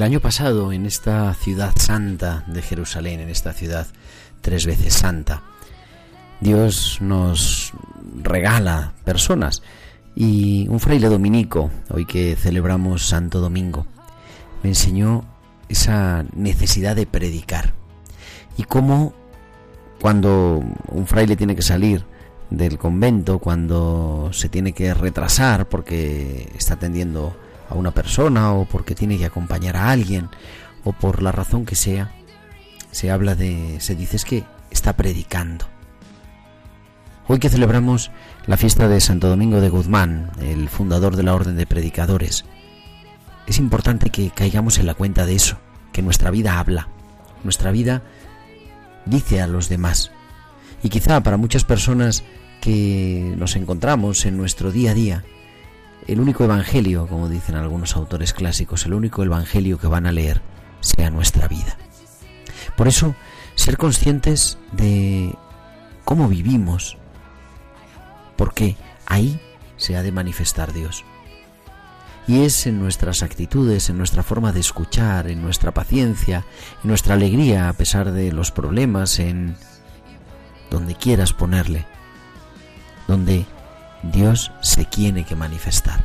El año pasado, en esta ciudad santa de Jerusalén, en esta ciudad tres veces santa, Dios nos regala personas. Y un fraile dominico, hoy que celebramos Santo Domingo, me enseñó esa necesidad de predicar. Y cómo cuando un fraile tiene que salir del convento, cuando se tiene que retrasar porque está atendiendo a una persona o porque tiene que acompañar a alguien o por la razón que sea, se habla de, se dice es que está predicando. Hoy que celebramos la fiesta de Santo Domingo de Guzmán, el fundador de la Orden de Predicadores, es importante que caigamos en la cuenta de eso, que nuestra vida habla, nuestra vida dice a los demás. Y quizá para muchas personas que nos encontramos en nuestro día a día, el único evangelio, como dicen algunos autores clásicos, el único evangelio que van a leer sea nuestra vida. Por eso, ser conscientes de cómo vivimos, porque ahí se ha de manifestar Dios. Y es en nuestras actitudes, en nuestra forma de escuchar, en nuestra paciencia, en nuestra alegría a pesar de los problemas, en donde quieras ponerle, donde Dios se tiene que manifestar.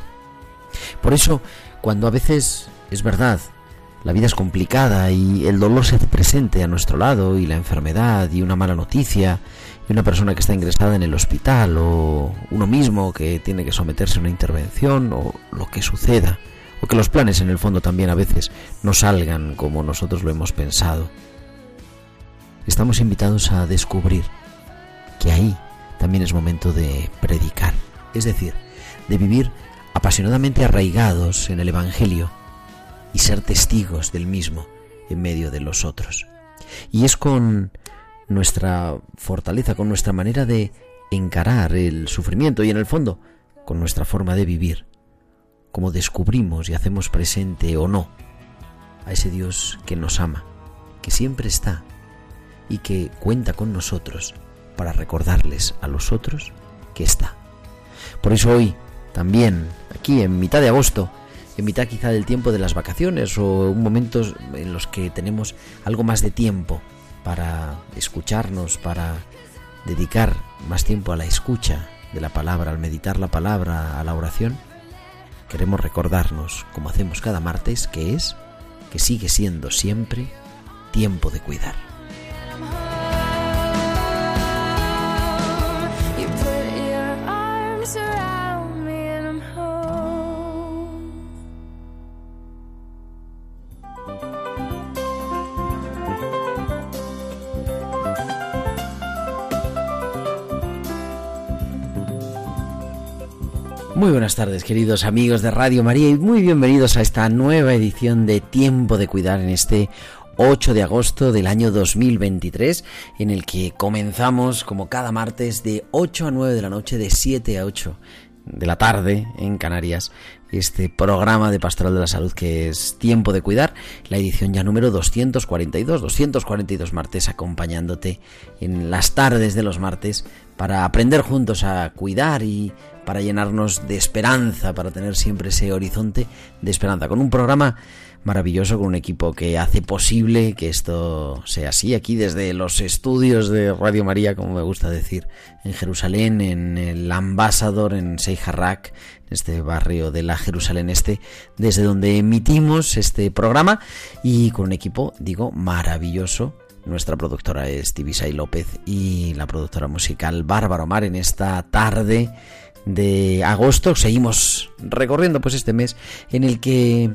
Por eso, cuando a veces es verdad, la vida es complicada y el dolor se hace presente a nuestro lado y la enfermedad y una mala noticia y una persona que está ingresada en el hospital o uno mismo que tiene que someterse a una intervención o lo que suceda o que los planes en el fondo también a veces no salgan como nosotros lo hemos pensado. Estamos invitados a descubrir que ahí también es momento de predicar, es decir, de vivir apasionadamente arraigados en el Evangelio y ser testigos del mismo en medio de los otros. Y es con nuestra fortaleza, con nuestra manera de encarar el sufrimiento y en el fondo con nuestra forma de vivir, como descubrimos y hacemos presente o no a ese Dios que nos ama, que siempre está y que cuenta con nosotros para recordarles a los otros que está. Por eso hoy, también, aquí en mitad de agosto, en mitad quizá del tiempo de las vacaciones o momentos en los que tenemos algo más de tiempo para escucharnos, para dedicar más tiempo a la escucha de la palabra, al meditar la palabra, a la oración, queremos recordarnos, como hacemos cada martes, que es, que sigue siendo siempre tiempo de cuidar. Muy buenas tardes, queridos amigos de Radio María, y muy bienvenidos a esta nueva edición de Tiempo de Cuidar en este 8 de agosto del año 2023, en el que comenzamos como cada martes de 8 a 9 de la noche, de 7 a 8 de la tarde en Canarias, este programa de Pastoral de la Salud que es Tiempo de Cuidar, la edición ya número 242, 242 martes acompañándote en las tardes de los martes para aprender juntos a cuidar y para llenarnos de esperanza, para tener siempre ese horizonte de esperanza, con un programa maravilloso con un equipo que hace posible que esto sea así aquí desde los estudios de Radio María, como me gusta decir, en Jerusalén, en el Ambassador, en Seijarrak, este barrio de la Jerusalén Este, desde donde emitimos este programa y con un equipo, digo, maravilloso. Nuestra productora es Tibisay López y la productora musical Bárbara Omar en esta tarde de agosto. Seguimos recorriendo pues este mes en el que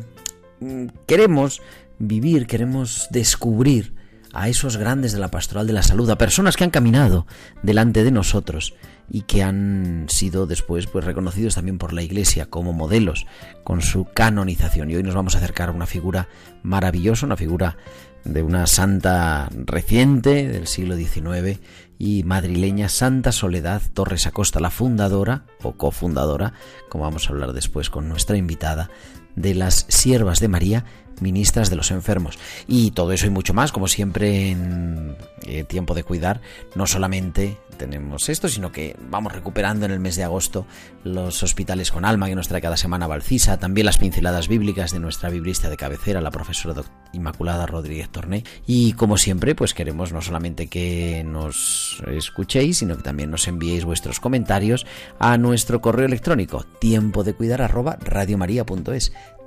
mm, queremos vivir, queremos descubrir a esos grandes de la pastoral de la salud, a personas que han caminado delante de nosotros y que han sido después pues reconocidos también por la Iglesia como modelos con su canonización. Y hoy nos vamos a acercar a una figura maravillosa, una figura de una santa reciente del siglo XIX y madrileña Santa Soledad Torres Acosta, la fundadora o cofundadora, como vamos a hablar después con nuestra invitada, de las Siervas de María, ministras de los enfermos. Y todo eso y mucho más, como siempre en eh, tiempo de cuidar, no solamente tenemos esto, sino que vamos recuperando en el mes de agosto los hospitales con alma que nos trae cada semana Valcisa, también las pinceladas bíblicas de nuestra biblista de cabecera, la profesora Inmaculada Rodríguez Torné. Y como siempre, pues queremos no solamente que nos escuchéis, sino que también nos enviéis vuestros comentarios a nuestro correo electrónico tiempo de cuidar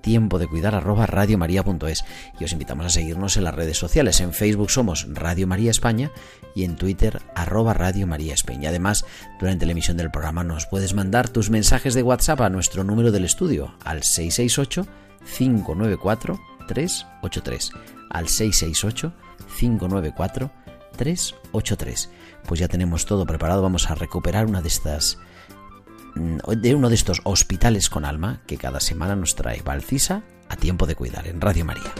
tiempo de cuidar arroba radiomaria.es y os invitamos a seguirnos en las redes sociales. En Facebook somos Radio María España y en Twitter arroba Radio María España. Además, durante la emisión del programa nos puedes mandar tus mensajes de WhatsApp a nuestro número del estudio al 668 594 383 al 668 594 383. Pues ya tenemos todo preparado, vamos a recuperar una de estas de uno de estos hospitales con alma que cada semana nos trae Valcisa a tiempo de cuidar en Radio María.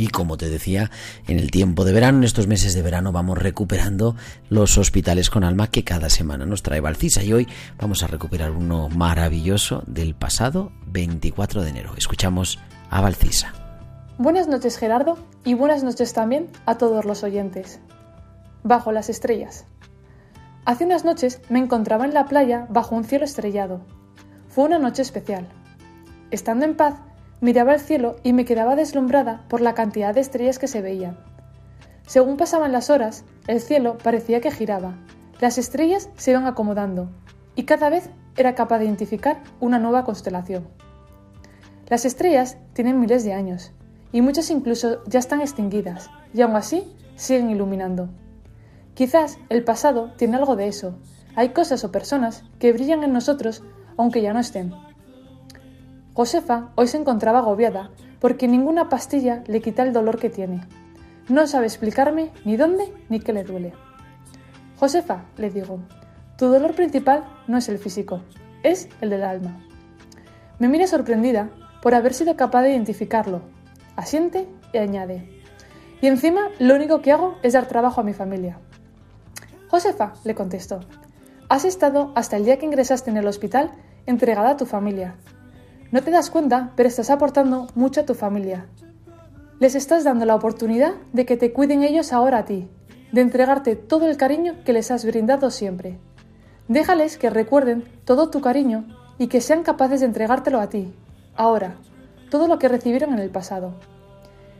Y como te decía, en el tiempo de verano, en estos meses de verano, vamos recuperando los hospitales con alma que cada semana nos trae Valcisa. Y hoy vamos a recuperar uno maravilloso del pasado 24 de enero. Escuchamos a Valcisa. Buenas noches Gerardo y buenas noches también a todos los oyentes. Bajo las estrellas. Hace unas noches me encontraba en la playa bajo un cielo estrellado. Fue una noche especial. Estando en paz, Miraba el cielo y me quedaba deslumbrada por la cantidad de estrellas que se veían. Según pasaban las horas, el cielo parecía que giraba, las estrellas se iban acomodando y cada vez era capaz de identificar una nueva constelación. Las estrellas tienen miles de años y muchas incluso ya están extinguidas y aún así siguen iluminando. Quizás el pasado tiene algo de eso. Hay cosas o personas que brillan en nosotros aunque ya no estén. Josefa hoy se encontraba agobiada porque ninguna pastilla le quita el dolor que tiene. No sabe explicarme ni dónde ni qué le duele. Josefa, le digo, tu dolor principal no es el físico, es el del alma. Me mira sorprendida por haber sido capaz de identificarlo. Asiente y añade. Y encima lo único que hago es dar trabajo a mi familia. Josefa, le contestó, has estado hasta el día que ingresaste en el hospital entregada a tu familia, no te das cuenta, pero estás aportando mucho a tu familia. Les estás dando la oportunidad de que te cuiden ellos ahora a ti, de entregarte todo el cariño que les has brindado siempre. Déjales que recuerden todo tu cariño y que sean capaces de entregártelo a ti, ahora, todo lo que recibieron en el pasado.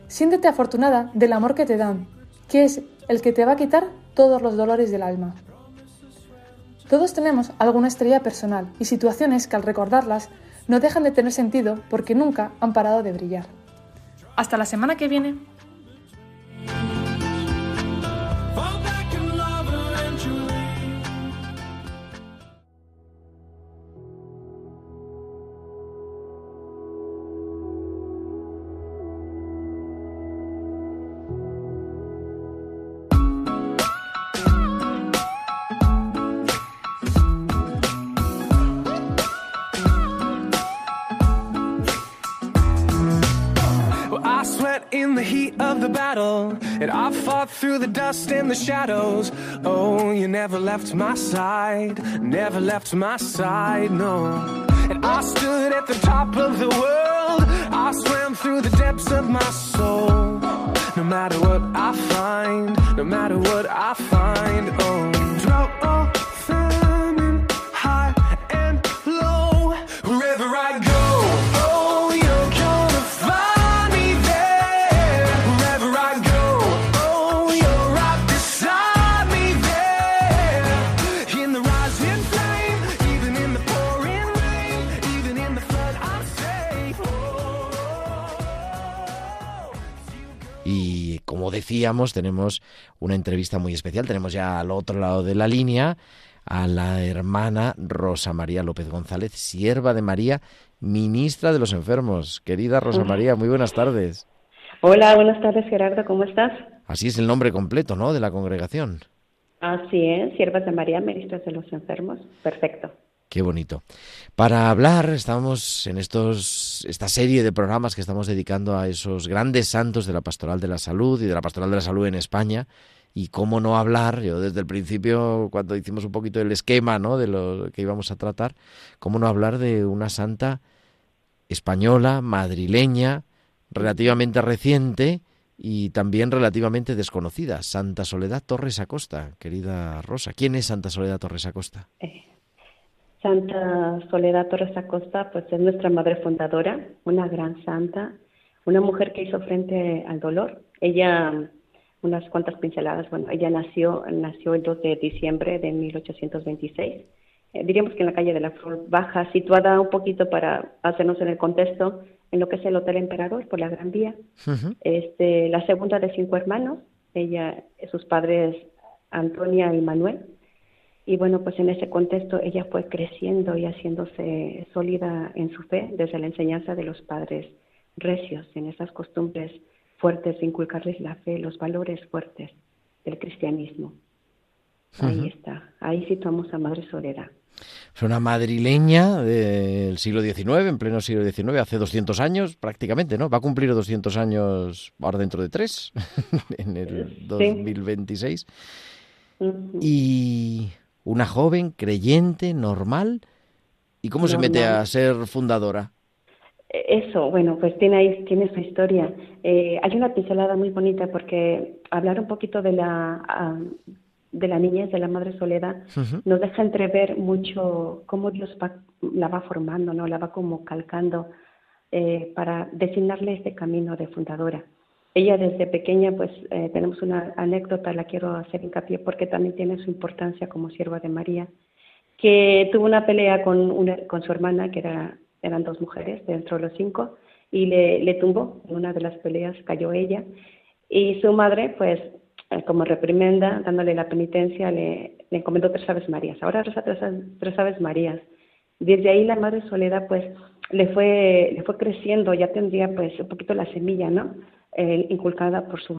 Siéntete afortunada del amor que te dan, que es el que te va a quitar todos los dolores del alma. Todos tenemos alguna estrella personal y situaciones que al recordarlas no dejan de tener sentido porque nunca han parado de brillar. Hasta la semana que viene. Battle, and I fought through the dust and the shadows. Oh, you never left my side, never left my side, no. And I stood at the top of the world, I swam through the depths of my soul. no matter what I find, no matter what I find. Oh, or oh. Como decíamos, tenemos una entrevista muy especial. Tenemos ya al otro lado de la línea a la hermana Rosa María López González, sierva de María, ministra de los enfermos. Querida Rosa María, muy buenas tardes. Hola, buenas tardes Gerardo, ¿cómo estás? Así es el nombre completo, ¿no? De la congregación. Así es, siervas de María, ministras de los enfermos. Perfecto. Qué bonito. Para hablar, estamos en estos, esta serie de programas que estamos dedicando a esos grandes santos de la pastoral de la salud y de la pastoral de la salud en España. Y cómo no hablar, yo desde el principio, cuando hicimos un poquito el esquema ¿no? de lo que íbamos a tratar, cómo no hablar de una santa española, madrileña, relativamente reciente y también relativamente desconocida, Santa Soledad Torres Acosta, querida Rosa. ¿Quién es Santa Soledad Torres Acosta? Eh, Santa Soledad Torres Acosta, pues es nuestra madre fundadora, una gran santa, una mujer que hizo frente al dolor. Ella, unas cuantas pinceladas, bueno, ella nació, nació el 2 de diciembre de 1826. Eh, diríamos que en la calle de la Flor Baja, situada un poquito para hacernos en el contexto, en lo que es el Hotel Emperador por la Gran Vía. Ujú. este, la segunda de cinco hermanos, ella, sus padres Antonia y Manuel. Y bueno, pues en ese contexto ella fue creciendo y haciéndose sólida en su fe desde la enseñanza de los padres recios, en esas costumbres fuertes de inculcarles la fe, los valores fuertes del cristianismo. Ahí está, ahí situamos a Madre Soledad. Fue una madrileña del siglo XIX, en pleno siglo XIX, hace 200 años prácticamente, ¿no? Va a cumplir 200 años ahora dentro de tres, en el 2026. Ujú. Y una joven creyente, normal. ¿Y cómo se mete a ser fundadora? Eso, bueno, pues tiene ahí, tiene su historia. Eh, hay una pincelada muy bonita porque hablar un poquito de la ah, de la niñez de la Madre Soledad nos deja entrever mucho cómo Dios va, la va formando, no, la va como calcando eh, para designarle este camino de fundadora. Ella desde pequeña, pues eh, tenemos una anécdota, la quiero hacer hincapié porque también tiene su importancia como sierva de María, que tuvo una pelea con, una, con su hermana, que era, eran dos mujeres dentro de los cinco, y le, le tumbó. En una de las peleas cayó ella. Y su madre, pues, eh, como reprimenda, dándole la penitencia, le, le encomendó tres Aves Marías. Ahora reza tres, tres Aves Marías. Desde ahí la Madre Soledad, pues, le fue, le fue creciendo, ya tendría, pues, un poquito la semilla, ¿no? Eh, inculcada por su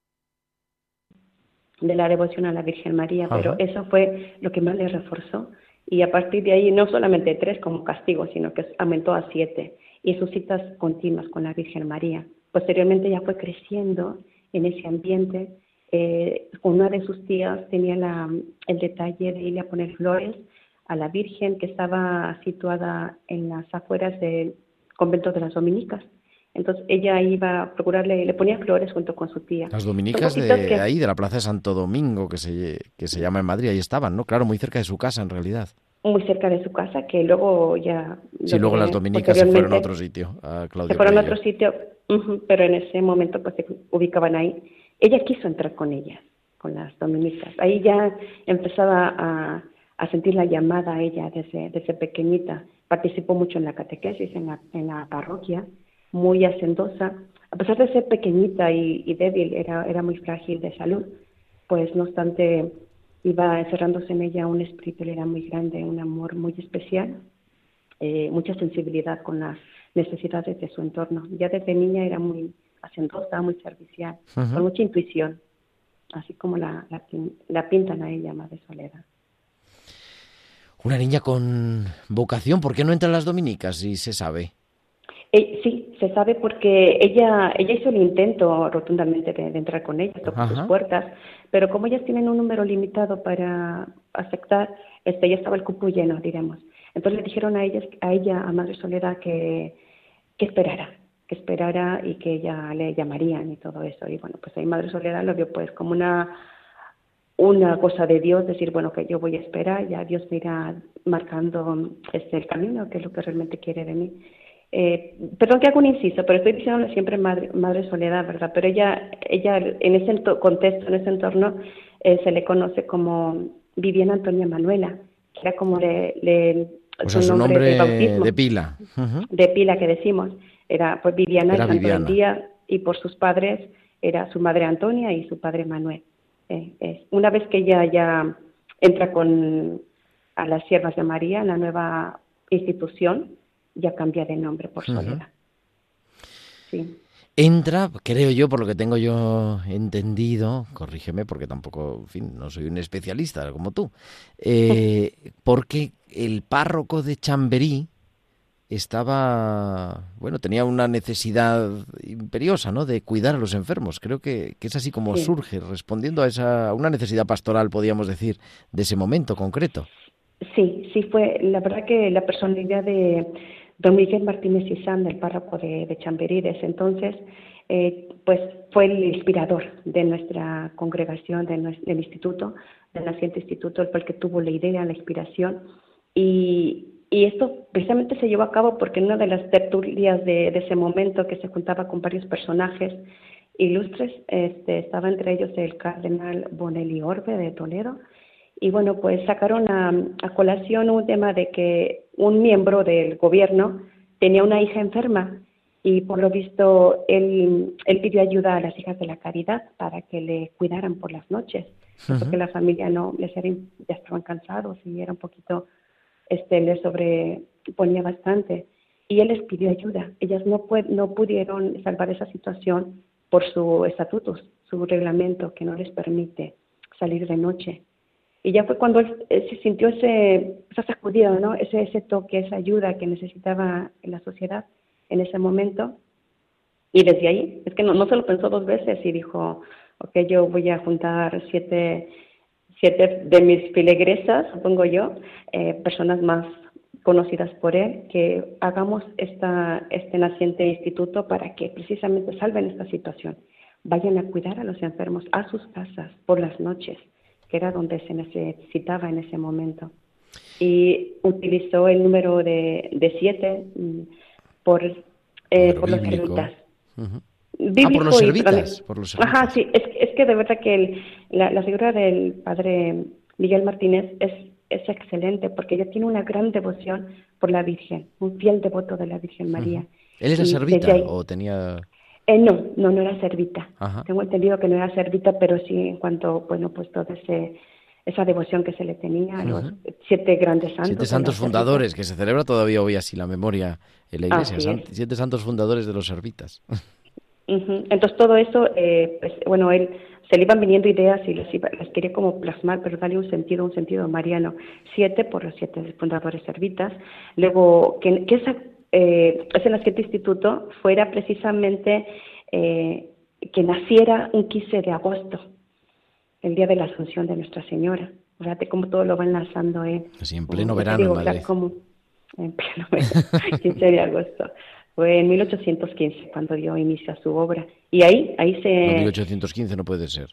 de la devoción a la Virgen María, Ajá. pero eso fue lo que más le reforzó. Y a partir de ahí, no solamente tres como castigo, sino que aumentó a siete. Y sus citas continuas con la Virgen María. Posteriormente ya fue creciendo en ese ambiente. Eh, una de sus tías tenía la, el detalle de irle a poner flores a la Virgen que estaba situada en las afueras del convento de las dominicas. Entonces ella iba a procurarle, le ponía flores junto con su tía. Las dominicas de que- ahí, de la Plaza de Santo Domingo, que se, que se llama en Madrid, ahí estaban, ¿no? Claro, muy cerca de su casa en realidad. muy cerca de su casa, que luego ya... Sí, luego las dominicas se fueron a otro sitio, a Claudio Se fueron a otro sitio, pero en ese momento pues se ubicaban ahí. Ella quiso entrar con ellas, con las dominicas. Ahí ya empezaba a, a sentir la llamada a ella desde, desde pequeñita. Participó mucho en la catequesis, en la, en la parroquia, muy hacendosa. A pesar de ser pequeñita y, y débil, era, era muy frágil de salud, pues no obstante iba encerrándose en ella un espíritu, era muy grande, un amor muy especial eh, mucha sensibilidad con las necesidades de su entorno. Ya desde niña era muy hacendosa, muy servicial, con mucha intuición, así como la, la, la pintan a ella, Madre Soledad. Una niña con vocación, ¿por qué no entran las dominicas? Si se sabe. Eh, sí, se sabe porque ella ella hizo el intento rotundamente de, de entrar con ellas, tocó Ajá. sus puertas, pero como ellas tienen un número limitado para aceptar, este ya estaba el cupo lleno, diremos. Entonces le dijeron a ellas, a ella, a Madre Soledad, que, que esperara, que esperara y que ella le llamarían y todo eso. Y bueno, pues ahí Madre Soledad lo vio pues como una una cosa de Dios, decir, bueno, que yo voy a esperar, ya Dios me irá marcando este, el camino, que es lo que realmente quiere de mí. Eh, perdón que hago un inciso, pero estoy diciendo siempre madre, madre soledad, ¿verdad? Pero ella, ella en ese contexto, en ese entorno, eh, se le conoce como Viviana Antonia Manuela, que era como le, le o sea, su nombre, de, bautismo, de pila. De pila que decimos. Era pues Viviana era Viviana. Día, y por sus padres era su madre Antonia y su padre Manuel. Eh, una vez que ella ya entra con a las siervas de María, la nueva institución, ya cambia de nombre por Soledad. Sí. Entra, creo yo, por lo que tengo yo entendido, corrígeme porque tampoco, en fin, no soy un especialista como tú, eh, porque el párroco de Chamberí estaba, bueno, tenía una necesidad imperiosa, ¿no?, de cuidar a los enfermos. Creo que, es así como surge, respondiendo a esa una necesidad pastoral, podríamos decir, de ese momento concreto. Sí, sí fue, la verdad que la personalidad de don Miguel Martínez Isán, el párroco de, de Chamberí, de ese entonces, eh, pues fue el inspirador de nuestra congregación, de del instituto, del naciente instituto, fue el que tuvo la idea, la inspiración, y, esto precisamente se llevó a cabo porque en una de las tertulias de, ese momento que se juntaba con varios personajes ilustres, este, estaba entre ellos el cardenal Bonelli Orbe de Toledo, y bueno, pues sacaron a, colación un tema de que un miembro del gobierno tenía una hija enferma y por lo visto él, él pidió ayuda a las hijas de la caridad para que le cuidaran por las noches, porque la familia no, les ya estaban cansados y era un poquito este, le sobreponía bastante y él les pidió ayuda. Ellas no, no pudieron salvar esa situación por su estatuto, su reglamento que no les permite salir de noche. Y ya fue cuando él, se sintió ese, esa sacudida, ¿no? ese, ese toque, esa ayuda que necesitaba en la sociedad en ese momento. Y desde ahí, es que no, no se lo pensó dos veces y dijo, ok, yo voy a juntar siete siete de mis filegresas, supongo yo, eh, personas más conocidas por él, que hagamos esta, este naciente instituto para que precisamente salven esta situación. Vayan a cuidar a los enfermos a sus casas por las noches, que era donde se necesitaba en ese momento. Y utilizó el número de, de siete mm, por, eh, por los servitas. Ah, por los servitas, por los Ajá, sí, es, es que de verdad que la, figura del padre Miguel Martínez es, es excelente porque ella tiene una gran devoción por la Virgen, un fiel devoto de la Virgen María. ¿Él era servita o tenía...? Eh, no, no, no era servita. Tengo entendido que no era servita, pero sí en cuanto, bueno, pues todo ese esa devoción que se le tenía a los siete grandes santos. Siete santos fundadores, que se celebra todavía hoy así la memoria en la iglesia. Siete santos fundadores de los servitas. Entonces todo eso, eh, pues bueno, él se le iban viniendo ideas y las, las quería como plasmar, pero darle un sentido, un sentido mariano. Siete por los siete fundadores servitas. Luego, que, que esa, eh, ese naciente instituto fuera precisamente eh, que naciera un 15 de agosto, el día de la Asunción de Nuestra Señora. Fíjate cómo todo lo va enlazando él. Así en pleno verano, como, en pleno verano, 15 de agosto. Fue en 1815 cuando dio inicio a su obra. Y ahí, ahí se... 1815 no puede ser,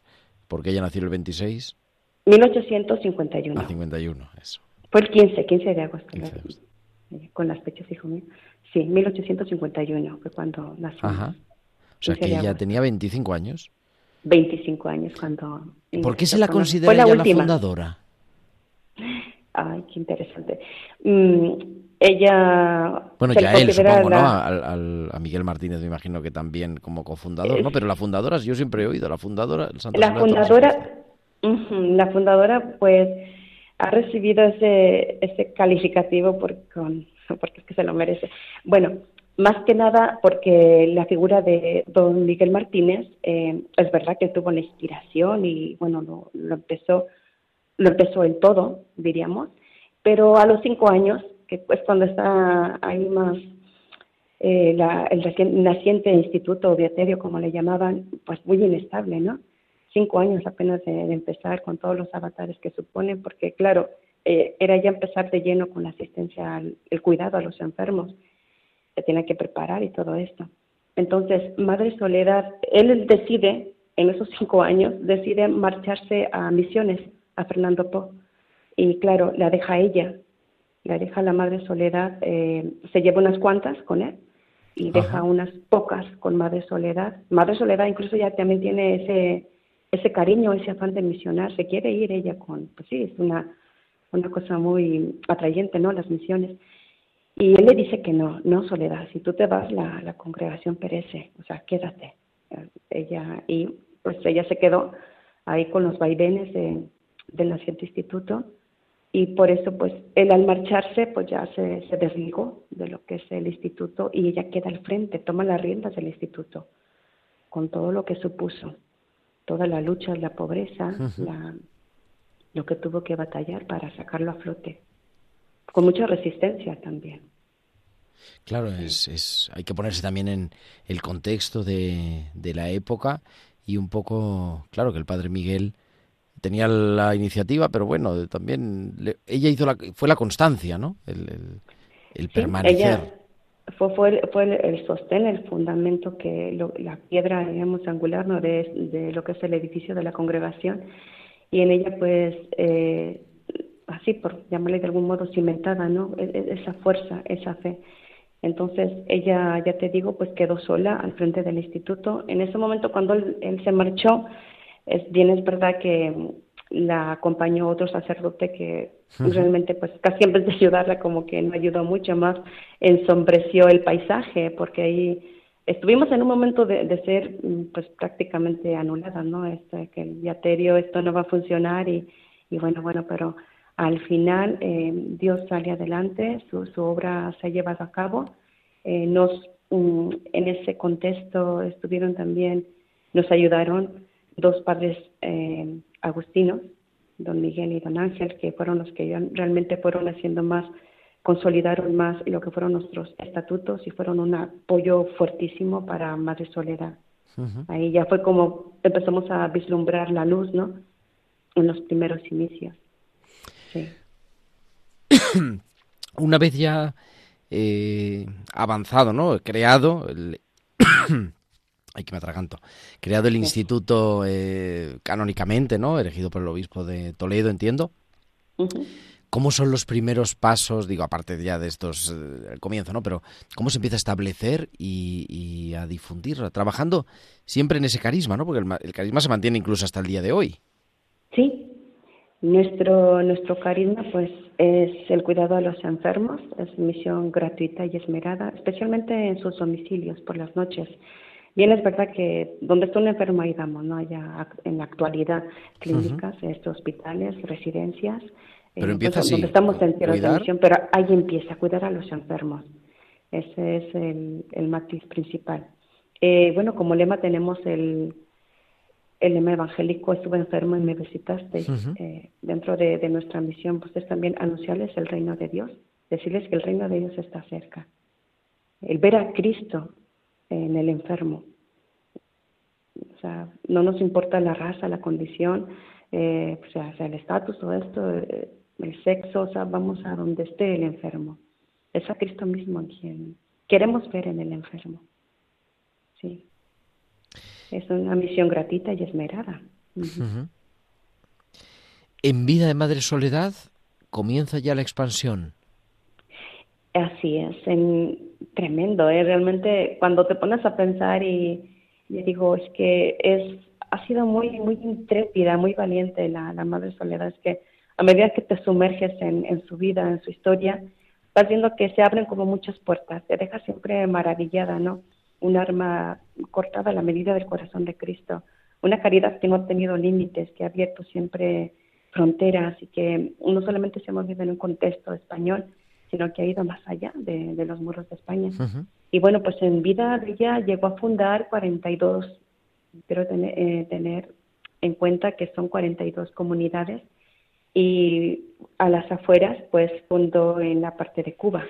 porque ella nació el 26. 1851. Ah, 51, eso. Fue el 15, 15 de agosto. Con las fechas, hijo mío. Sí, 1851 fue cuando nació. Ajá. O sea que ella tenía 25 años. 25 años cuando... ¿Por qué se la considera la, la fundadora? Ay, qué interesante. Mm, ella bueno ya él supongo no a, Miguel Martínez me imagino que también como cofundador no pero la fundadora yo siempre he oído la fundadora el la fundadora la fundadora pues ha recibido ese ese calificativo por, con, porque es que se lo merece bueno más que nada porque la figura de don Miguel Martínez eh, es verdad que tuvo la inspiración y bueno lo, empezó lo empezó en todo diríamos pero a los cinco años que pues cuando está ahí más eh, el naciente instituto Beaterio, como le llamaban, pues muy inestable, ¿no? Cinco años apenas de, empezar con todos los avatares que suponen, porque claro, eh, era ya empezar de lleno con la asistencia, al, el cuidado a los enfermos, se tiene que preparar y todo esto. Entonces, Madre Soledad, él decide, en esos cinco años, decide marcharse a Misiones, a Fernando Po. Y claro, la deja ella, la deja la Madre Soledad, eh, se lleva unas cuantas con él y deja unas pocas con Madre Soledad. Madre Soledad incluso ya también tiene ese, ese cariño, ese afán de misionar, se quiere ir ella con, pues sí, es una, una cosa muy atrayente, ¿no? Las misiones. Y él le dice que no, no Soledad, si tú te vas la, la congregación perece, o sea, quédate. Ella, y pues ella se quedó ahí con los vaivenes de, del naciente instituto y por eso pues él al marcharse pues ya se, se desligó de lo que es el instituto y ella queda al frente, toma las riendas del instituto con todo lo que supuso, toda la lucha, la pobreza, la, lo que tuvo que batallar para sacarlo a flote, con mucha resistencia también. Claro, es, es, hay que ponerse también en el contexto de, de la época y un poco, claro, que el padre Miguel tenía la iniciativa, pero bueno, también ella hizo la, fue la constancia, ¿no? El, el, permanecer. Ella fue, fue, fue el, sostén, el fundamento, que la piedra, digamos, angular ¿no? de, de, lo que es el edificio de la congregación. Y en ella, pues, eh, así por llamarle de algún modo cimentada, ¿no? E, e, esa fuerza, esa fe. Entonces ella, ya te digo, pues quedó sola al frente del instituto. En ese momento cuando él, se marchó, es, bien es verdad que la acompañó otro sacerdote que realmente pues casi en vez de ayudarla como que no ayudó mucho más, ensombreció el paisaje porque ahí estuvimos en un momento de, ser pues prácticamente anulada, ¿no? Este, que el diaterio esto no va a funcionar y, y bueno, bueno, pero al final, eh, Dios sale adelante, su, su, obra se ha llevado a cabo. Eh, nos, um, en ese contexto estuvieron también, nos ayudaron dos padres eh, agustinos, don Miguel y don Ángel, que fueron los que realmente fueron haciendo más, consolidaron más lo que fueron nuestros estatutos y fueron un apoyo fuertísimo para Madre Soledad. Ahí ya fue como empezamos a vislumbrar la luz, ¿no? En los primeros inicios. Una vez ya eh, avanzado, ¿no? Creado el... Ay, que me atraganto. Creado el instituto eh, canónicamente, ¿no? Elegido por el obispo de Toledo, entiendo. ¿Cómo son los primeros pasos, digo, aparte ya de estos, eh, el comienzo, ¿no? Pero ¿cómo se empieza a establecer y, a difundir? Trabajando siempre en ese carisma, ¿no? Porque el, carisma se mantiene incluso hasta el día de hoy. Sí, nuestro, nuestro carisma pues es el cuidado a los enfermos, es misión gratuita y esmerada, especialmente en sus domicilios por las noches. Bien, es verdad que donde está un enfermo ahí damos, ¿no? Ya en la actualidad, clínicas, estos hospitales, residencias, pero empieza así, donde estamos en tierra de misión, pero ahí empieza a cuidar a los enfermos. Ese es el, el matiz principal. Eh, bueno, como lema tenemos el el lema evangélico estuve enfermo y me visitaste. Eh, dentro de, nuestra misión, pues es también anunciarles el reino de Dios, decirles que el reino de Dios está cerca. El ver a Cristo en el enfermo. O sea, no nos importa la raza, la condición, eh, o sea, el estatus o esto, eh, el sexo, o sea, vamos a donde esté el enfermo. Es a Cristo mismo quien queremos ver en el enfermo. Sí es una misión gratuita y esmerada. En vida de Madre Soledad comienza ya la expansión. Así es, en, tremendo, ¿eh? realmente cuando te pones a pensar y, digo, es que es ha sido muy muy intrépida, muy valiente la, la Madre Soledad, es que a medida que te sumerges en, en su vida, en su historia, vas viendo que se abren como muchas puertas, te deja siempre maravillada, ¿no? un arma cortada a la medida del corazón de Cristo, una caridad que no ha tenido límites, que ha abierto siempre fronteras y que no solamente se ha movido en un contexto español, sino que ha ido más allá de, los muros de España. Y bueno, pues en vida de ella llegó a fundar 42, pero tener, eh, tener en cuenta que son 42 comunidades y a las afueras pues fundó en la parte de Cuba.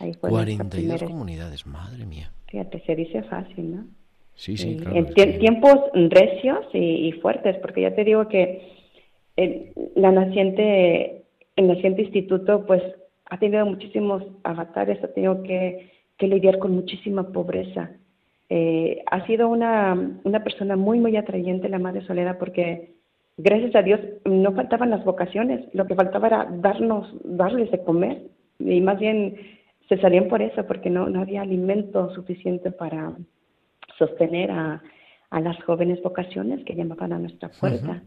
Ahí fue 42 comunidades, madre mía. Fíjate, se dice fácil, ¿no? Sí, sí, claro. En tiempos recios y, fuertes, porque ya te digo que el, la naciente, el naciente instituto, pues ha tenido muchísimos avatares, ha tenido que, lidiar con muchísima pobreza. Eh, ha sido una, una persona muy, muy atrayente la Madre Soledad porque gracias a Dios no faltaban las vocaciones, lo que faltaba era darnos, darles de comer. Y más bien se salían por eso porque no, no había alimento suficiente para sostener a, a las jóvenes vocaciones que llamaban a nuestra puerta.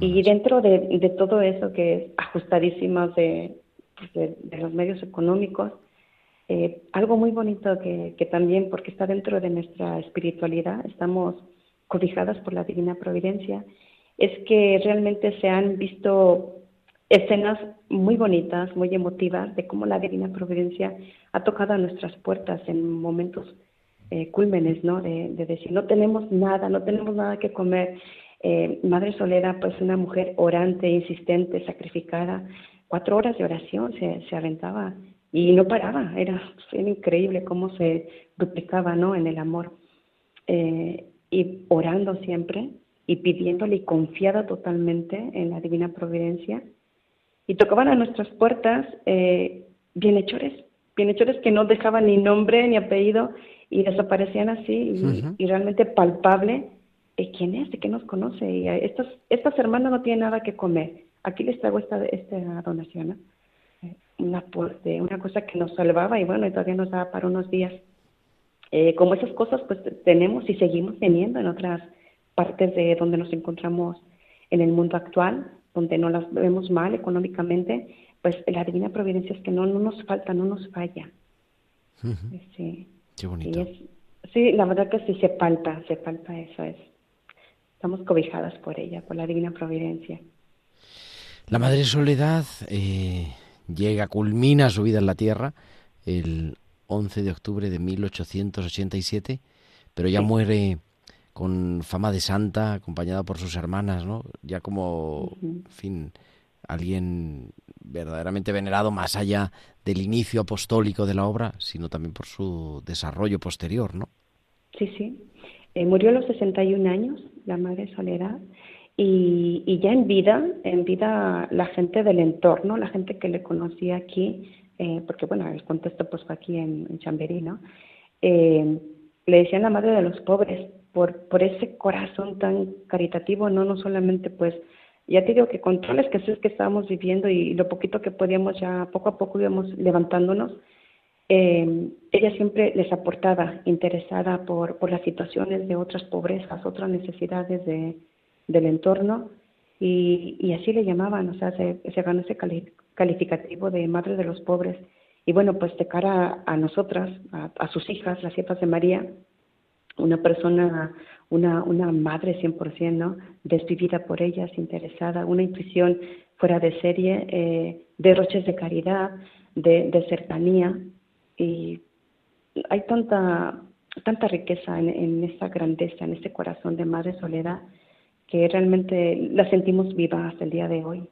Y dentro de, de, todo eso que es ajustadísimo de, de, de los medios económicos, eh, algo muy bonito que, que, también, porque está dentro de nuestra espiritualidad, estamos cobijadas por la divina providencia, es que realmente se han visto escenas muy bonitas, muy emotivas, de cómo la divina providencia ha tocado a nuestras puertas en momentos eh, cúlmenes, ¿no? De, de, decir, no tenemos nada, no tenemos nada que comer. Eh, Madre Soledad, pues una mujer orante, insistente, sacrificada, cuatro horas de oración se, se aventaba y no paraba, era, increíble cómo se duplicaba, ¿no? En el amor. Eh, y orando siempre y pidiéndole y confiada totalmente en la divina providencia. Y tocaban a nuestras puertas eh, bienhechores, bienhechores que no dejaban ni nombre ni apellido y desaparecían así y, realmente palpable eh, quién es, de qué nos conoce. Y estas, estas hermanas no tienen nada que comer. Aquí les traigo esta, esta donación, ¿no? Eh, un aporte, una cosa que nos salvaba y bueno, y todavía nos da para unos días. Eh, como esas cosas pues tenemos y seguimos teniendo en otras partes de donde nos encontramos en el mundo actual, donde no las vemos mal económicamente, pues la divina providencia es que no, no nos falta, no nos falla. Sí. Qué bonito. sí, la verdad que sí se palpa, se palpa eso es. Estamos cobijadas por ella, por la divina providencia. La Madre Soledad eh, llega, culmina su vida en la tierra el 11 de octubre de 1887, pero ya muere con fama de santa, acompañada por sus hermanas, ¿no? Ya como, en fin, alguien verdaderamente venerado más allá del inicio apostólico de la obra, sino también por su desarrollo posterior, ¿no? Sí, sí. Eh, murió a los 61 años, la Madre Soledad, y, y, ya en vida, en vida la gente del entorno, la gente que le conocía aquí, eh, porque bueno, el contexto pues fue aquí en, en Chamberí, ¿no? Eh, le decían la Madre de los pobres, por, ese corazón tan caritativo, no, no solamente pues ya te digo que con todas las escasez que estábamos viviendo y lo poquito que podíamos ya poco a poco íbamos levantándonos, eh, ella siempre les aportaba, interesada por, las situaciones de otras pobrezas, otras necesidades de, del entorno, y, así le llamaban, o sea, se, se ganó ese calificativo de madre de los pobres. Y bueno, pues de cara a, nosotras, a, a, sus hijas, las hijas de María, una persona una, una madre 100%, ¿no? Desvivida por ellas, interesada, una intuición fuera de serie, eh, derroches de caridad, de, de, cercanía. Y hay tanta, tanta riqueza en, en esta grandeza, en este corazón de Madre Soledad, que realmente la sentimos viva hasta el día de hoy.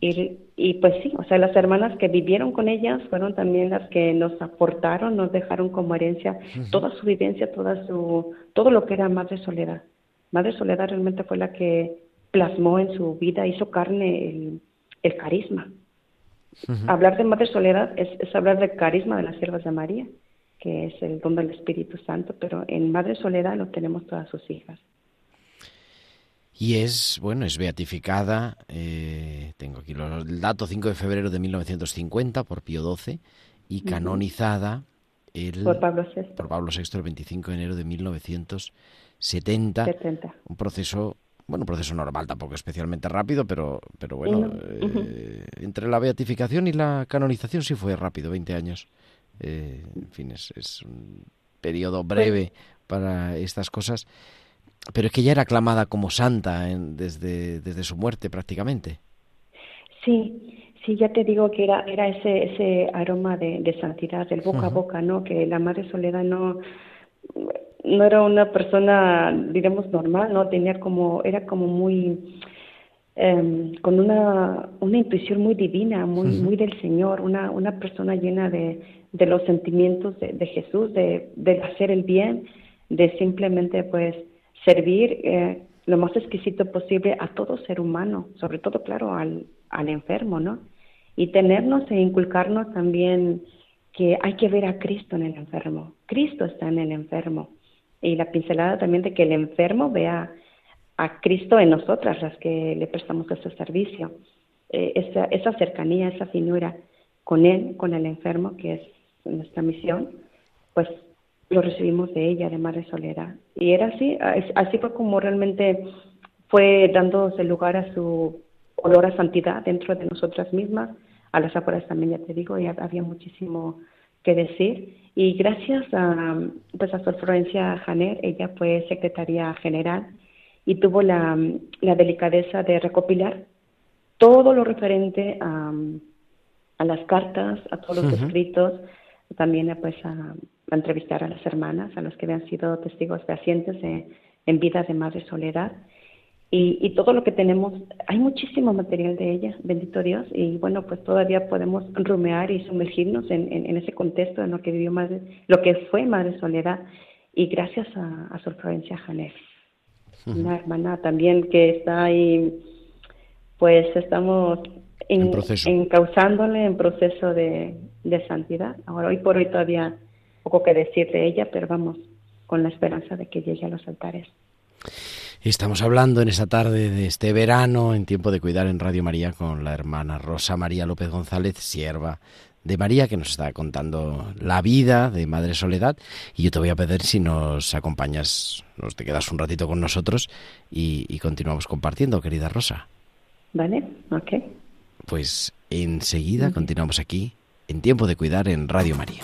Y, y, pues sí, o sea, las hermanas que vivieron con ellas fueron también las que nos aportaron, nos dejaron como herencia toda su vivencia, toda su, todo lo que era Madre Soledad. Madre Soledad realmente fue la que plasmó en su vida, hizo carne el, el carisma. Hablar de Madre Soledad es, es, hablar del carisma de las siervas de María, que es el don del Espíritu Santo, pero en Madre Soledad lo tenemos todas sus hijas y es, bueno, es beatificada, eh, tengo aquí el dato, 5 de febrero de 1950 por Pío XII y canonizada el, por, Pablo VI. por Pablo VI el 25 de enero de 1970. 70. Un proceso, bueno, un proceso normal, tampoco especialmente rápido, pero, pero bueno, eh, entre la beatificación y la canonización sí fue rápido, 20 años. Eh, en fin, es, es un periodo breve para estas cosas. Pero es que ya era aclamada como santa en, desde, desde su muerte prácticamente. Sí, sí, ya te digo que era, era ese, ese aroma de, de santidad, del boca a boca, ¿no? Que la Madre Soledad no, no era una persona, digamos, normal, ¿no? Tenía como, era como muy, eh, con una, una intuición muy divina, muy, muy del Señor, una, una persona llena de, de los sentimientos de, de Jesús, de, de hacer el bien, de simplemente, pues, servir eh, lo más exquisito posible a todo ser humano, sobre todo, claro, al, al enfermo, ¿no? Y tenernos e inculcarnos también que hay que ver a Cristo en el enfermo. Cristo está en el enfermo. y la pincelada también de que el enfermo vea a Cristo en nosotras, las que le prestamos ese servicio. Eh, esa, esa cercanía, esa finura con Él, con el enfermo, que es nuestra misión, pues lo recibimos de ella, de Madre Solera. Y era así, así fue como realmente fue dándose lugar a su olor a santidad dentro de nosotras mismas. A las afueras también, ya te digo, y había muchísimo que decir. Y gracias a, pues a Sor Florencia Janer, ella fue secretaria general y tuvo la, la delicadeza de recopilar todo lo referente a, a las cartas, a todos los escritos, también pues a, entrevistar a las hermanas, a las que habían sido testigos fehacientes en vidas de Madre Soledad. Y, y, todo lo que tenemos, hay muchísimo material de ella, bendito Dios, y bueno, pues todavía podemos rumear y sumergirnos en, en, ese contexto en lo que vivió Madre, lo que fue Madre Soledad, y gracias a, a Sor Florencia Janer, una hermana también que está ahí, pues estamos en, encauzándole en proceso de, de santidad. Ahora, hoy por hoy todavía poco que decir de ella, pero vamos con la esperanza de que llegue a los altares. Estamos hablando en esta tarde de este verano en tiempo de cuidar en Radio María con la hermana Rosa María López González, sierva de María, que nos está contando la vida de Madre Soledad. Y yo te voy a pedir si nos acompañas, nos te quedas un ratito con nosotros y, continuamos compartiendo, querida Rosa. Vale, ok. Pues enseguida continuamos aquí en tiempo de cuidar en Radio María.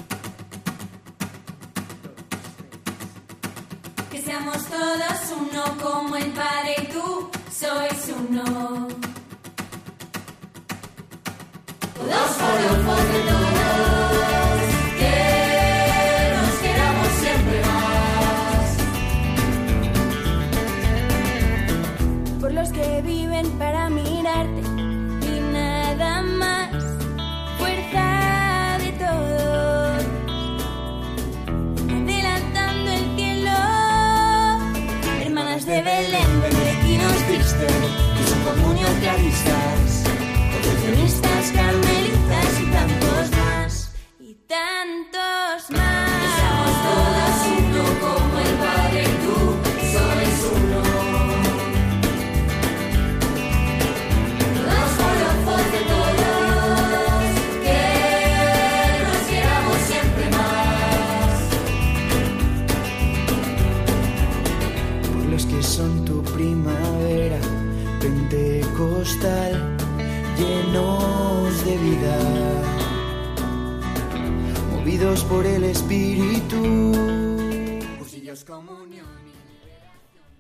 Y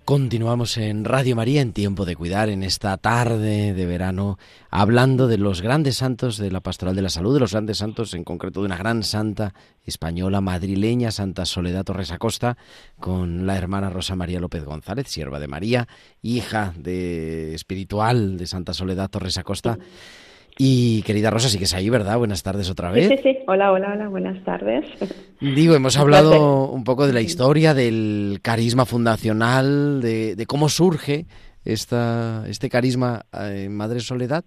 Continuamos en Radio María en tiempo de cuidar en esta tarde de verano hablando de los grandes santos de la pastoral de la salud, de los grandes santos en concreto de una gran santa española madrileña, Santa Soledad Torres Acosta, con la hermana Rosa María López González, sierva de María, hija de espiritual de Santa Soledad Torres Acosta. Y querida Rosa, sí que es ahí, ¿verdad? Buenas tardes otra vez. Sí, sí, Hola, hola, hola, buenas tardes. Digo, hemos hablado un poco de la historia, del carisma fundacional, de, cómo surge esta, este carisma en Madre Soledad,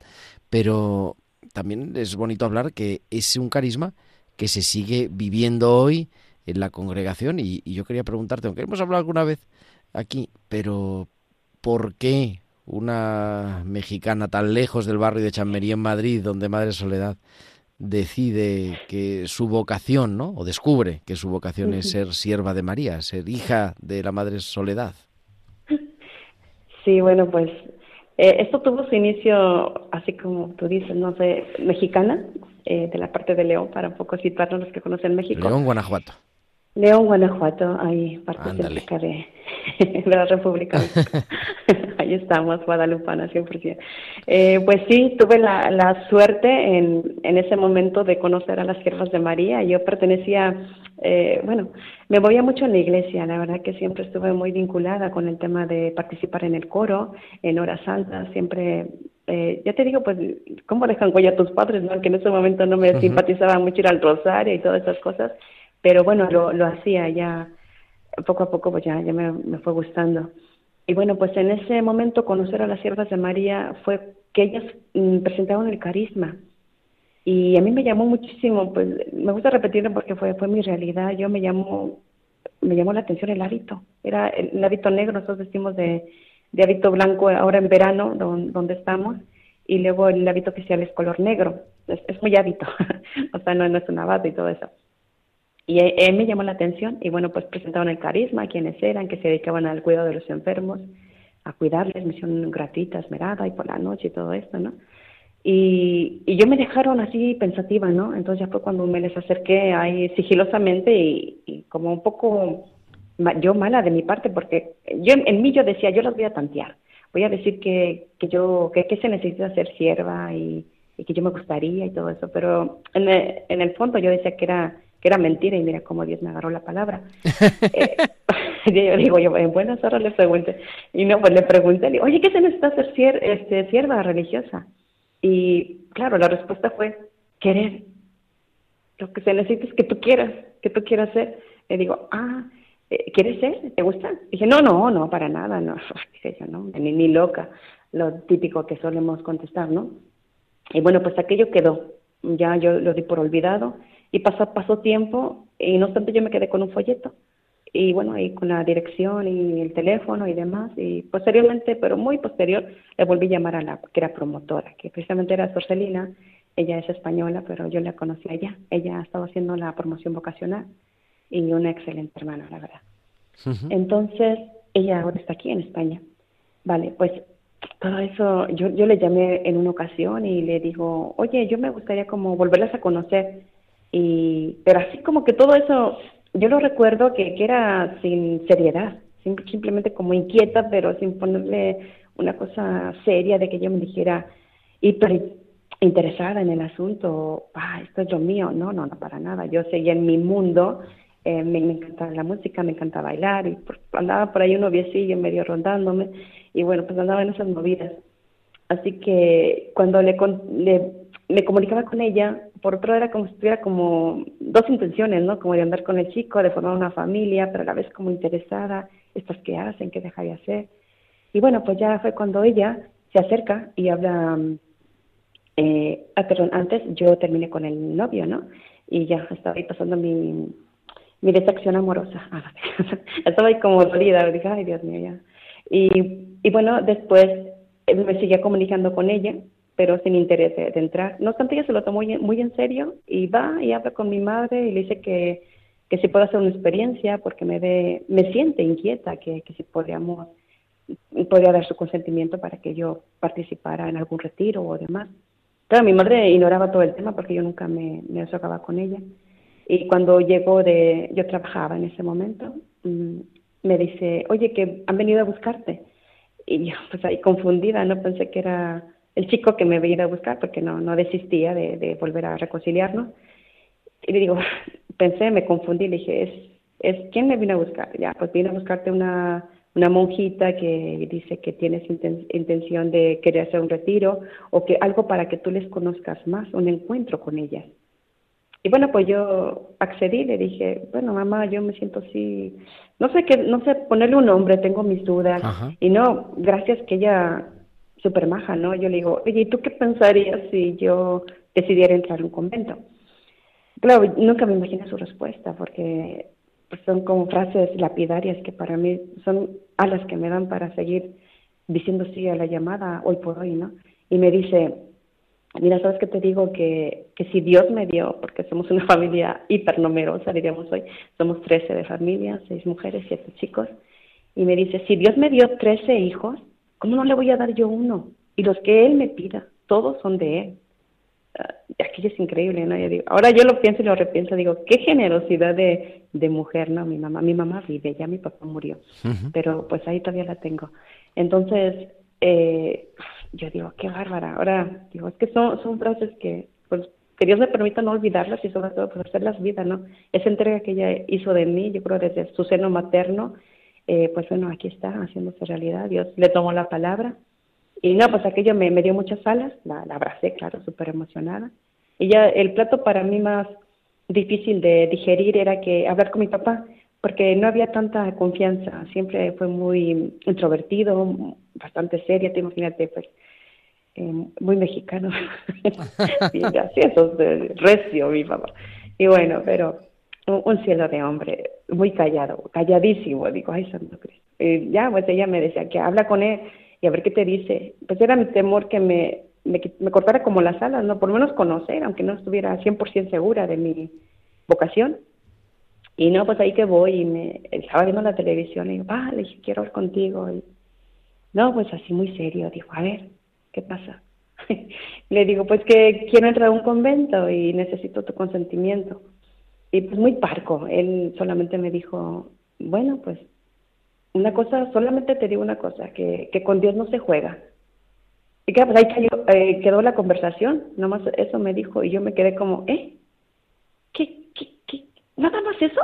pero también es bonito hablar que es un carisma que se sigue viviendo hoy en la congregación y, y yo quería preguntarte, aunque hemos hablado alguna vez aquí, pero ¿por qué una mexicana tan lejos del barrio de Chammerí en Madrid, donde Madre Soledad decide que su vocación, ¿no? O descubre que su vocación es ser sierva de María, ser hija de la Madre Soledad. Sí, bueno, pues eh, esto tuvo su inicio, así como tú dices, no sé, mexicana, eh, de la parte de León, para un poco situarnos los que conocen México. León, Guanajuato. León, Guanajuato, ahí parte cerca de, de la República. Ahí estamos, Guadalupana, 100%. Eh, pues sí, tuve la, la suerte en, en ese momento de conocer a las siervas de María. Yo pertenecía, eh, bueno, me movía mucho en la iglesia, la verdad que siempre estuve muy vinculada con el tema de participar en el coro, en horas altas, siempre eh, ya te digo, pues, ¿cómo dejan huella tus padres? No? Que en ese momento no me simpatizaba mucho ir al rosario y todas esas cosas, pero bueno, lo, lo hacía ya poco a poco pues ya, ya me, fue gustando. Y bueno, pues en ese momento conocer a las siervas de María fue que ellas mm, presentaban el carisma. Y a mí me llamó muchísimo, pues me gusta repetirlo porque fue, fue mi realidad. Yo me llamo me llamó la atención el hábito. Era el, hábito negro, nosotros decimos de, de hábito blanco ahora en verano, donde estamos, y luego el hábito oficial es color negro. Es, es muy hábito, o sea, no, no es una bata y todo eso. Y él me llamó la atención y bueno, pues presentaron el carisma, quiénes eran, que se dedicaban al cuidado de los enfermos, a cuidarles, misión gratuita, esmerada y por la noche y todo esto, ¿no? Y, y yo me dejaron así pensativa, ¿no? Entonces ya fue cuando me les acerqué ahí sigilosamente y, como un poco yo mala de mi parte, porque yo en mí yo decía, yo las voy a tantear, voy a decir que, que yo, que, que se necesita ser sierva y, y, que yo me gustaría y todo eso, pero en el, en el fondo yo decía que era que era mentira y mira cómo Dios me agarró la palabra. eh, yo digo, yo en buenas horas le pregunté, y no, pues le pregunté, oye, ¿qué se necesita ser sier este, sierva religiosa? Y claro, la respuesta fue, querer. Lo que se necesita es que tú quieras, que tú quieras ser. Le digo, ah, eh, ¿quieres ser? ¿Te gusta? Dije, no, no, no, para nada, no. Dije yo, no, ni, ni loca, lo típico que solemos contestar, ¿no? Y bueno, pues aquello quedó. Ya yo lo di por olvidado y pasó, pasó tiempo y no obstante yo me quedé con un folleto y bueno, ahí con la dirección y el teléfono y demás. Y posteriormente, pero muy posterior, le volví a llamar a la que era promotora, que precisamente era Sorcelina. Ella es española, pero yo la conocí allá. Ella ha estado haciendo la promoción vocacional y una excelente hermana, la verdad. Entonces, ella ahora está aquí en España. Vale, pues todo eso, yo, yo le llamé en una ocasión y le digo, oye, yo me gustaría como volverlas a conocer y, pero así como que todo eso, yo lo recuerdo que, que era sin seriedad, simplemente como inquieta, pero sin ponerle una cosa seria de que yo me dijera hiper interesada en el asunto, ah, esto es lo mío, no, no, no, para nada, yo seguía en mi mundo, eh, me, me, encantaba la música, me encantaba bailar, y andaba por ahí un noviecillo medio rondándome, y bueno, pues andaba en esas movidas. Así que cuando le, le me comunicaba con ella, por otro era como si tuviera como dos intenciones, ¿no? Como de andar con el chico, de formar una familia, pero a la vez como interesada, estas que hacen, qué deja de hacer. Y bueno, pues ya fue cuando ella se acerca y habla, eh, ah, perdón, antes yo terminé con el novio, ¿no? Y ya estaba ahí pasando mi, mi desacción amorosa. estaba ahí como dolida, dije, ay Dios mío, ya. Y, y bueno, después me seguía comunicando con ella pero sin interés de, entrar. No obstante, ella se lo tomó muy, en serio y va y habla con mi madre y le dice que, que si puedo hacer una experiencia porque me ve, me siente inquieta, que, que si podríamos, podría dar su consentimiento para que yo participara en algún retiro o demás. Claro, mi madre ignoraba todo el tema porque yo nunca me, me con ella. Y cuando llegó de, yo trabajaba en ese momento, mm, me dice, oye, que han venido a buscarte. Y yo, pues ahí confundida, no pensé que era el chico que me veía a buscar porque no, no desistía de, de, volver a reconciliarnos. Y le digo, pensé, me confundí, le dije, es, es ¿quién me vino a buscar? Ya, pues vino a buscarte una, una monjita que dice que tienes intención de querer hacer un retiro o que algo para que tú les conozcas más, un encuentro con ellas. Y bueno, pues yo accedí, le dije, bueno, mamá, yo me siento así, no sé qué, no sé ponerle un nombre, tengo mis dudas. Y no, gracias que ella súper maja, ¿no? Yo le digo, oye, ¿y tú qué pensarías si yo decidiera entrar a un convento? Claro, nunca me imaginé su respuesta porque pues, son como frases lapidarias que para mí son alas que me dan para seguir diciendo sí a la llamada hoy por hoy, ¿no? Y me dice, mira, ¿sabes qué te digo? Que, que si Dios me dio, porque somos una familia hiper numerosa, diríamos hoy, somos 13 de familia, seis mujeres, siete chicos, y me dice, si Dios me dio 13 hijos, ¿Cómo no le voy a dar yo uno? Y los que él me pida, todos son de él. Uh, aquello es increíble, ¿no? Yo digo, ahora yo lo pienso y lo repienso, digo, qué generosidad de, de mujer, ¿no? Mi mamá, mi mamá vive, ya mi papá murió, pero pues ahí todavía la tengo. Entonces, eh, yo digo, qué bárbara. Ahora, digo, es que son, son frases que, pues, que Dios me permita no olvidarlas y sobre todo, pues, hacerlas vida, ¿no? Esa entrega que ella hizo de mí, yo creo desde su seno materno, eh, pues bueno, aquí está haciéndose realidad. Dios le tomó la palabra. Y no, pues aquello me, me dio muchas alas, la, la abracé, claro, súper emocionada. Y ya el plato para mí más difícil de digerir era que hablar con mi papá, porque no había tanta confianza, siempre fue muy introvertido, bastante seria, te imagínate, pues, eh, muy mexicano, bien gracioso, recio mi papá. Y bueno, pero un, cielo de hombre, muy callado, calladísimo. Digo, ay, Santo Cristo. Y ya, pues ella me decía que habla con él y a ver qué te dice. Pues era mi temor que me, me, me cortara como las alas, ¿no? Por lo menos conocer, aunque no estuviera 100% segura de mi vocación. Y no, pues ahí que voy y me estaba viendo la televisión y digo, ah, le dije, quiero hablar contigo. Y, no, pues así muy serio, dijo, a ver, ¿qué pasa? le digo, pues que quiero entrar a un convento y necesito tu consentimiento. Y pues muy parco, él solamente me dijo, bueno, pues una cosa, solamente te digo una cosa, que, que con Dios no se juega. Y que pues ahí cayó, eh, quedó la conversación, nomás eso me dijo y yo me quedé como, ¿eh? ¿Qué, qué, qué? ¿Nada más eso?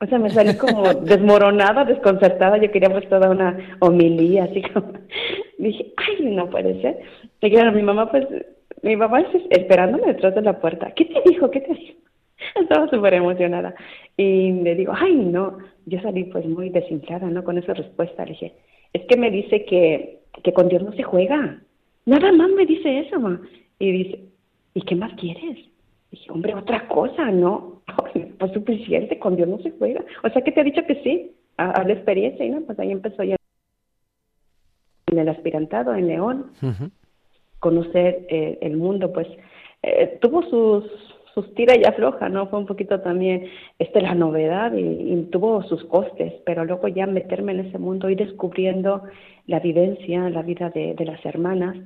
O sea, me salí como desmoronada, desconcertada, yo quería pues toda una homilía, así como, dije, ay, no puede ser. Y claro, mi mamá pues, mi mamá es esperándome detrás de la puerta, ¿qué te dijo? ¿Qué te dijo? Estaba súper emocionada. Y le digo, ay, no, yo salí pues muy desinflada, ¿no? Con esa respuesta. Le dije, es que me dice que, que con Dios no se juega. Nada más me dice eso, ma. Y dice, ¿y qué más quieres? Dije, hombre, otra cosa, ¿no? Pues suficiente, con Dios no se juega. O sea, que te ha dicho que sí, a, a la experiencia, y no, pues ahí empezó ya en el aspirantado en León, conocer eh, el mundo, pues eh, tuvo sus, sus tira y afloja, ¿no? Fue un poquito también, esta la novedad y, y tuvo sus costes, pero luego ya meterme en ese mundo y descubriendo la vivencia, la vida de, de las hermanas,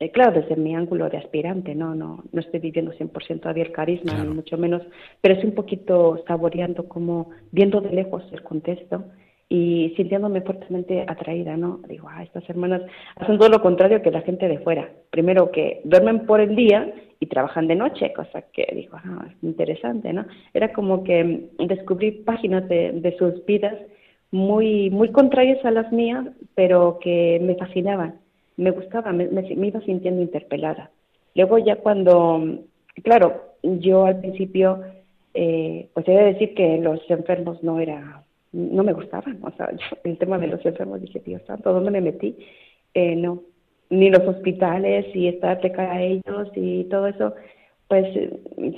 eh, claro, desde mi ángulo de aspirante, no, no, no estoy viviendo 100% todavía el carisma, Claro. ni mucho menos, pero sí un poquito saboreando como, viendo de lejos el contexto y sintiéndome fuertemente atraída, ¿no? Digo, ah, estas hermanas hacen todo lo contrario que la gente de fuera. Primero que duermen por el día y trabajan de noche, cosa que digo, ah, es interesante, ¿no? Era como que descubrí páginas de, de sus vidas muy, muy contrarias a las mías, pero que me fascinaban, me gustaban, me, me, me iba sintiendo interpelada. Luego ya cuando, claro, yo al principio, eh, pues he de decir que los enfermos no era, no me gustaban, o sea, yo, el tema de los enfermos dije, Dios santo, ¿dónde me metí? Eh, no, ni los hospitales y estar de a ellos y todo eso, pues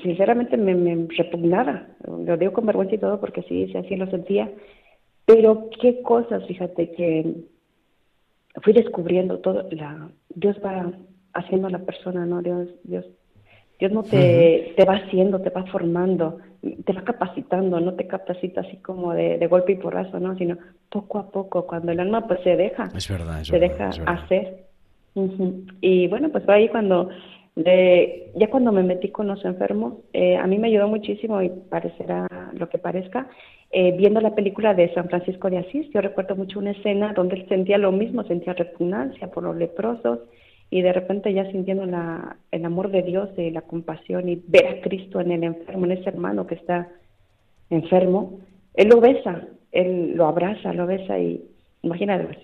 sinceramente me, me repugnaba, lo digo con vergüenza y todo porque sí, así lo sentía, pero qué cosas, fíjate que fui descubriendo todo, la, Dios va haciendo a la persona, ¿no? Dios, Dios, Dios no te, te va haciendo, te va formando, te va capacitando, no te capacita así como de, de golpe y porrazo, ¿no? Sino poco a poco, cuando el alma pues se deja, Es verdad, es se verdad, deja es verdad. hacer. Y bueno, pues fue ahí cuando, de, ya cuando me metí con los enfermos, eh, a mí me ayudó muchísimo y parecerá lo que parezca, eh, viendo la película de San Francisco de Asís, yo recuerdo mucho una escena donde él sentía lo mismo, sentía repugnancia por los leprosos y de repente ya sintiendo la, el amor de Dios y la compasión y ver a Cristo en el enfermo, en ese hermano que está enfermo, él lo besa, él lo abraza, lo besa y imagínate, pues,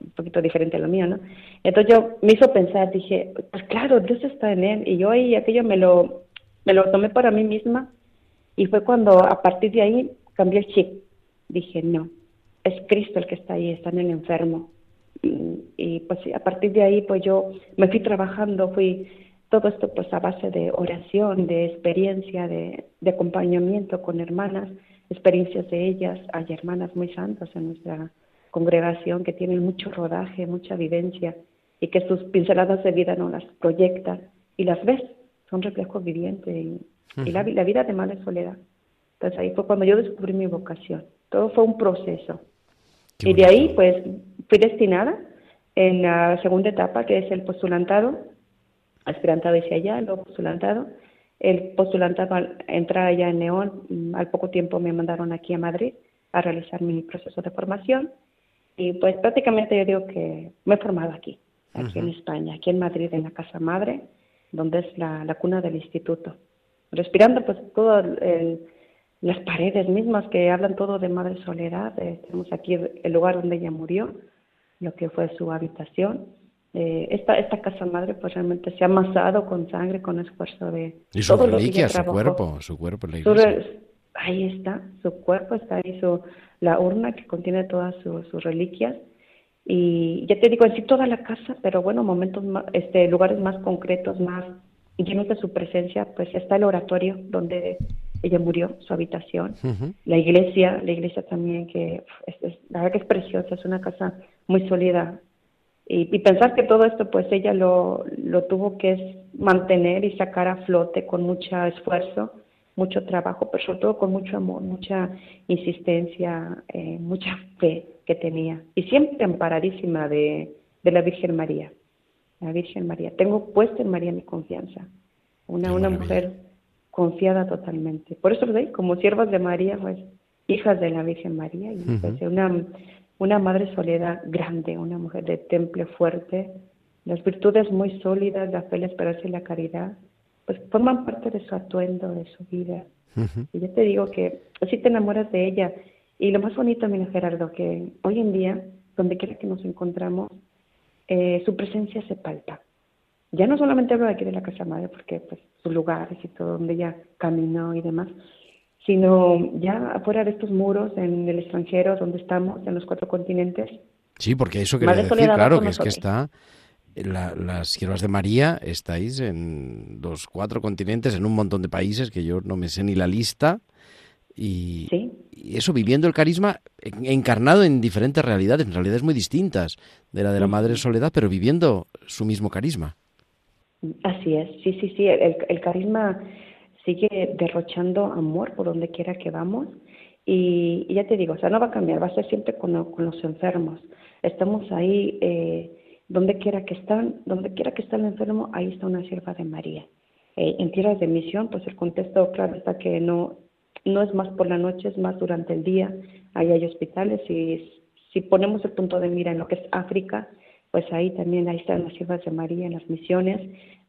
un poquito diferente a lo mío, ¿no? Entonces yo me hizo pensar, dije, pues claro, Dios está en él y yo ahí aquello me lo, me lo tomé para mí misma y fue cuando a partir de ahí cambié el chip. Dije, no, es Cristo el que está ahí, está en el enfermo. Y, y, pues a partir de ahí pues yo me fui trabajando, fui todo esto pues a base de oración, de experiencia, de, de acompañamiento con hermanas, experiencias de ellas, hay hermanas muy santas en nuestra congregación que tienen mucho rodaje, mucha vivencia y que sus pinceladas de vida no las proyectan y las ves, son reflejos vivientes y, y la, la vida de madre soledad. Entonces ahí fue cuando yo descubrí mi vocación. Todo fue un proceso. Qué y de ahí bonito. pues fui destinada en la segunda etapa que es el postulantado, aspirantado hacia allá, luego postulantado. El postulantado al entrar allá en León, mm, al poco tiempo me mandaron aquí a Madrid a realizar mi proceso de formación y pues prácticamente yo digo que me he formado aquí, aquí en España, aquí en Madrid, en la Casa Madre, donde es la, la cuna del instituto. Respirando pues todo el, las paredes mismas que hablan todo de Madre Soledad, eh, tenemos aquí el lugar donde ella murió, lo que fue su habitación. Eh, esta, esta casa madre pues realmente se ha amasado con sangre, con esfuerzo de Y ella reliquias, su cuerpo, su cuerpo la Su iglesia. re- ahí está, su cuerpo está ahí, su, la urna que contiene todas su- sus reliquias. Y ya te digo, en sí toda la casa, pero bueno, momentos más, este, lugares más concretos, más llenos de su presencia, pues está el oratorio donde ella murió, su habitación. La iglesia, la iglesia también, que es, la verdad que es preciosa, es una casa muy sólida. Y, y, pensar que todo esto, pues ella lo, lo tuvo que mantener y sacar a flote con mucho esfuerzo, mucho trabajo, pero sobre todo con mucho amor, mucha insistencia, eh, mucha fe que tenía. Y siempre amparadísima de, de la Virgen María. La Virgen María. Tengo puesta en María mi confianza. Una, una mujer confiada totalmente. Por eso doy como siervas de María, pues hijas de la Virgen María. Y pues, una, una madre soledad grande, una mujer de temple fuerte, las virtudes muy sólidas, la fe, la esperanza y la caridad, pues forman parte de su atuendo, de su vida. Y yo te digo que así te enamoras de ella. Y lo más bonito, mira Gerardo, que hoy en día, donde quiera que nos encontramos, eh, su presencia se palpa. Ya no solamente hablo de aquí de la Casa Madre, porque pues sus lugares y todo, donde ella caminó y demás, sino ya afuera de estos muros, en el extranjero, donde estamos, en los cuatro continentes. Sí, porque eso quería decir, claro, que es que está las siervas de María estáis en los cuatro continentes, en un montón de países que yo no me sé ni la lista. Y, eso viviendo el carisma encarnado en diferentes realidades, en realidades muy distintas de la de la Madre Soledad, pero viviendo su mismo carisma. Así es, sí, sí, sí, el, el carisma sigue derrochando amor por donde quiera que vamos y, ya te digo, o sea, no va a cambiar, va a ser siempre con, los enfermos. Estamos ahí eh, donde quiera que están, donde quiera que está el enfermo, ahí está una sierva de María. Eh, en tierras de misión, pues el contexto, claro, está que no, no es más por la noche, es más durante el día. Ahí hay hospitales y si ponemos el punto de mira en lo que es África, pues ahí también ahí están las siervas de María en las misiones,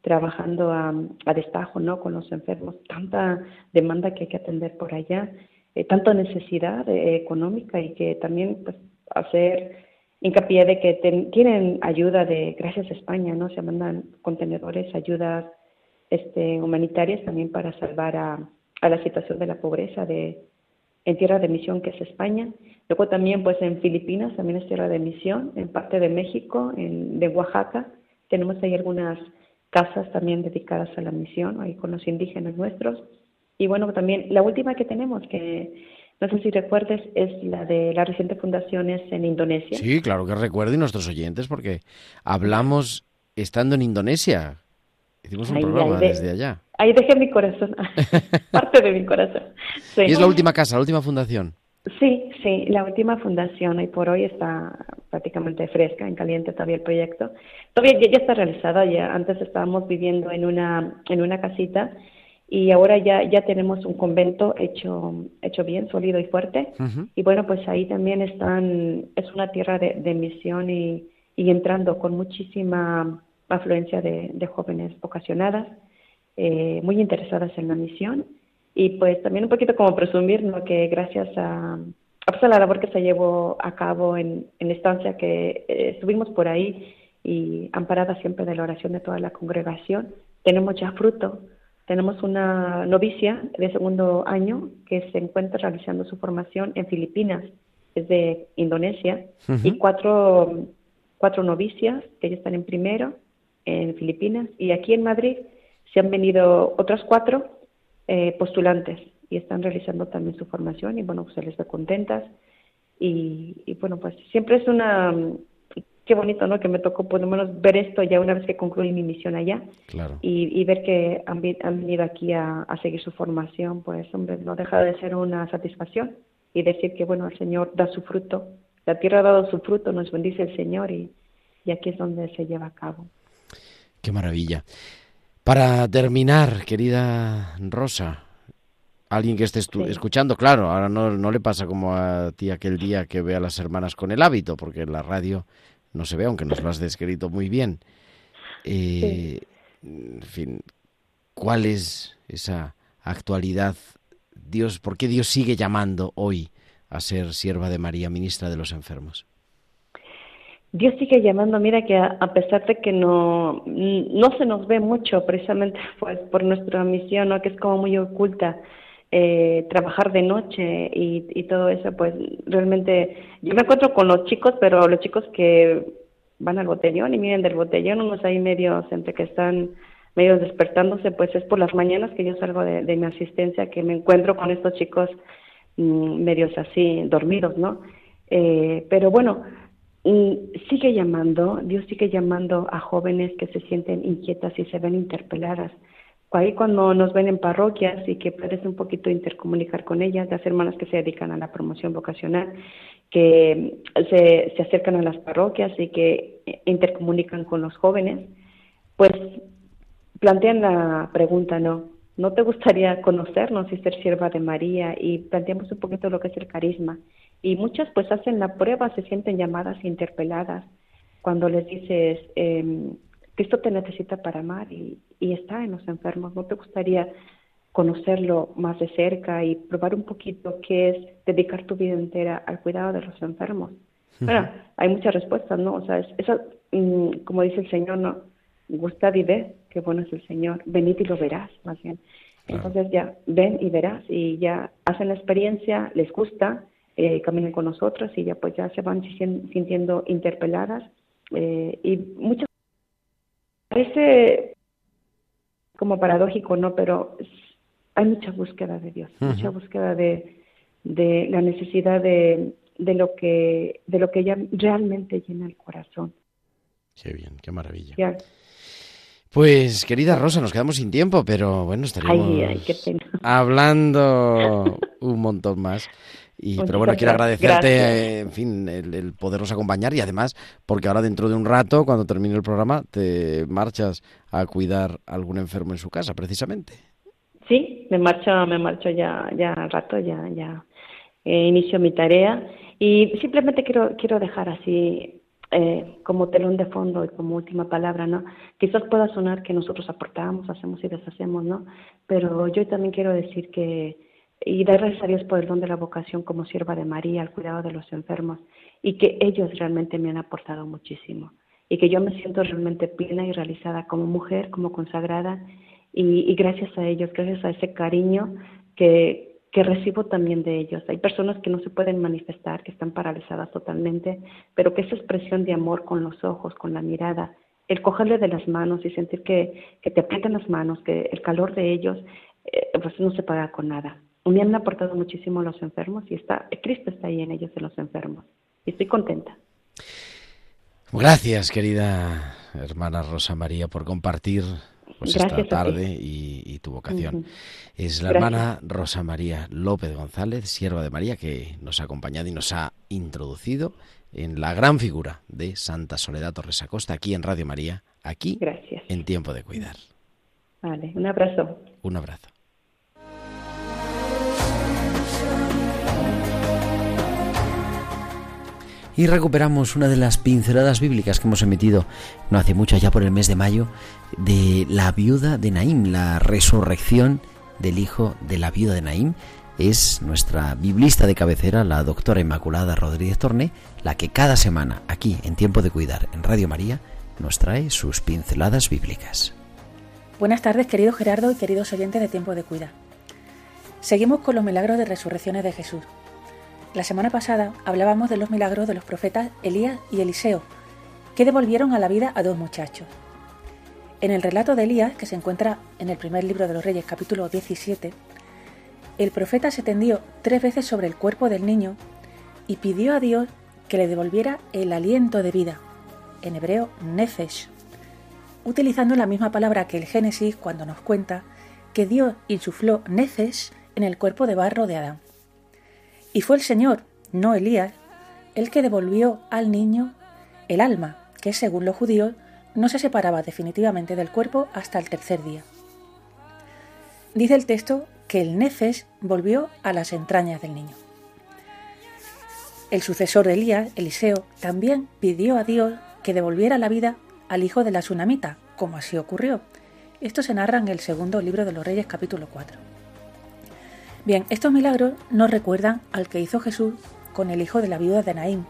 trabajando a, a destajo, ¿no? Con los enfermos, tanta demanda que hay que atender por allá, eh, tanta necesidad eh, económica y que también, pues, hacer hincapié de que tienen ayuda de, gracias a España, ¿no? Se mandan contenedores, ayudas este, humanitarias también para salvar a, a la situación de la pobreza de, en tierra de misión que es España. Luego también pues en Filipinas también es tierra de misión, en parte de México, en, de Oaxaca. Tenemos ahí algunas casas también dedicadas a la misión, ahí con los indígenas nuestros. Y bueno, también la última que tenemos, que no sé si recuerdes, es la de las recientes fundaciones en Indonesia. Sí, claro que recuerdo y nuestros oyentes, porque hablamos estando en Indonesia. Hicimos un programa desde allá. Ahí dejé mi corazón, parte de mi corazón. ¿Y es la última casa, la última fundación? Sí, sí, la última fundación y por hoy está prácticamente fresca, en caliente todavía el proyecto. Todavía ya, está realizada, ya antes estábamos viviendo en una, en una casita y ahora ya ya tenemos un convento hecho hecho bien sólido y fuerte. Y bueno pues ahí también están es una tierra de, de misión y, y, entrando con muchísima afluencia de, de jóvenes vocacionadas eh, muy interesadas en la misión y pues también un poquito como presumir ¿no? que gracias a, a la labor que se llevó a cabo en, en estancia que eh, estuvimos por ahí y amparada siempre de la oración de toda la congregación tenemos ya fruto. Tenemos una novicia de segundo año que se encuentra realizando su formación en Filipinas, es de Indonesia, y cuatro, cuatro novicias que ya están en primero en Filipinas, y aquí en Madrid se han venido otras cuatro eh, postulantes y están realizando también su formación y bueno, pues se les ve contentas y, y bueno, pues siempre es una qué bonito, ¿no? Que me tocó por lo menos ver esto ya una vez que concluí mi misión allá. Claro. Y, ver que han, venido aquí a, seguir su formación, pues, hombre, no deja de ser una satisfacción. Y decir que, bueno, el Señor da su fruto. La tierra ha dado su fruto, nos bendice el Señor y, y aquí es donde se lleva a cabo. Qué maravilla. Para terminar, querida Rosa, alguien que esté escuchando, claro, ahora no, no le pasa como a ti aquel día que ve a las hermanas con el hábito, porque en la radio no se ve, aunque nos lo has descrito muy bien. Eh, en fin, ¿cuál es esa actualidad? Dios, ¿por qué Dios sigue llamando hoy a ser sierva de María, ministra de los enfermos? Dios sigue llamando, mira que a, pesar de que no, no se nos ve mucho precisamente pues por nuestra misión, ¿no? que es como muy oculta, eh, trabajar de noche y, y todo eso, pues realmente yo me encuentro con los chicos, pero los chicos que van al botellón y miren del botellón, unos ahí medios entre que están medio despertándose, pues es por las mañanas que yo salgo de, de mi asistencia, que me encuentro con estos chicos mm, medios así, dormidos, ¿no? Eh, pero bueno, mm, sigue llamando, Dios sigue llamando a jóvenes que se sienten inquietas y se ven interpeladas. Ahí cuando nos ven en parroquias y que puedes un poquito intercomunicar con ellas, las hermanas que se dedican a la promoción vocacional, que se, se acercan a las parroquias y que intercomunican con los jóvenes, pues plantean la pregunta, ¿no? ¿No te gustaría conocernos y ser sierva de María? Y planteamos un poquito lo que es el carisma. Y muchas pues hacen la prueba, se sienten llamadas e interpeladas cuando les dices, eh, Cristo te necesita para amar y, y está en los enfermos. ¿No te gustaría conocerlo más de cerca y probar un poquito qué es dedicar tu vida entera al cuidado de los enfermos? Bueno, hay muchas respuestas, ¿no? O sea, es, eso, mm, como dice el Señor, ¿no? Gustad y ve, qué bueno es el Señor. Venid y lo verás, más bien. Entonces ya ven y verás y ya hacen la experiencia, les gusta, eh, caminan con nosotros y ya pues ya se van sintien- sintiendo interpeladas eh, y muchas parece como paradójico, ¿no? Pero hay mucha búsqueda de Dios, mucha búsqueda de, de la necesidad de, de lo que de lo que ya realmente llena el corazón. Qué bien, qué maravilla. Ya. Pues, querida Rosa, nos quedamos sin tiempo, pero bueno, Ay, ay, pena. hablando un montón más. Y, Muchas pero bueno, quiero agradecerte, eh, en fin, el, el podernos acompañar y además, porque ahora dentro de un rato, cuando termine el programa, te marchas a cuidar a algún enfermo en su casa, precisamente. Sí, me marcho, me marcho ya, ya al rato, ya, ya eh, inicio mi tarea y simplemente quiero, quiero dejar así eh, como telón de fondo y como última palabra, ¿no? Quizás pueda sonar que nosotros aportamos, hacemos y deshacemos, ¿no? Pero yo también quiero decir que y dar gracias a Dios por el don de la vocación como sierva de María, al cuidado de los enfermos y que ellos realmente me han aportado muchísimo y que yo me siento realmente plena y realizada como mujer, como consagrada y, gracias a ellos, gracias a ese cariño que, que recibo también de ellos. Hay personas que no se pueden manifestar, que están paralizadas totalmente, pero que esa expresión de amor con los ojos, con la mirada, el cogerle de las manos y sentir que, que te aprietan las manos, que el calor de ellos, eh, pues no se paga con nada. Me han aportado muchísimo los enfermos y está, Cristo está ahí en ellos, en los enfermos. Y estoy contenta. Gracias, querida hermana Rosa María, por compartir pues, Gracias esta tarde y, y tu vocación. Es la Gracias. hermana Rosa María López González, sierva de María, que nos ha acompañado y nos ha introducido en la gran figura de Santa Soledad Torres Acosta, aquí en Radio María, aquí Gracias. en Tiempo de Cuidar. Vale, un abrazo. Un abrazo. Y recuperamos una de las pinceladas bíblicas que hemos emitido no hace mucho, ya por el mes de mayo, de la viuda de Naim, la resurrección del hijo de la viuda de Naim. Es nuestra biblista de cabecera, la doctora Inmaculada Rodríguez Torné, la que cada semana, aquí en Tiempo de Cuidar, en Radio María, nos trae sus pinceladas bíblicas. Buenas tardes, querido Gerardo y queridos oyentes de Tiempo de Cuidar. Seguimos con los milagros de resurrecciones de Jesús. La semana pasada hablábamos de los milagros de los profetas Elías y Eliseo, que devolvieron a la vida a dos muchachos. En el relato de Elías, que se encuentra en el primer libro de los Reyes, capítulo 17, el profeta se tendió tres veces sobre el cuerpo del niño y pidió a Dios que le devolviera el aliento de vida, en hebreo nefesh, utilizando la misma palabra que el Génesis cuando nos cuenta que Dios insufló nefesh en el cuerpo de barro de Adán. Y fue el Señor, no Elías, el que devolvió al niño el alma, que según los judíos no se separaba definitivamente del cuerpo hasta el tercer día. Dice el texto que el nefesh volvió a las entrañas del niño. El sucesor de Elías, Eliseo, también pidió a Dios que devolviera la vida al hijo de la tsunamita, como así ocurrió. Esto se narra en el segundo libro de los Reyes capítulo 4. Bien, estos milagros nos recuerdan al que hizo Jesús con el hijo de la viuda de Naín,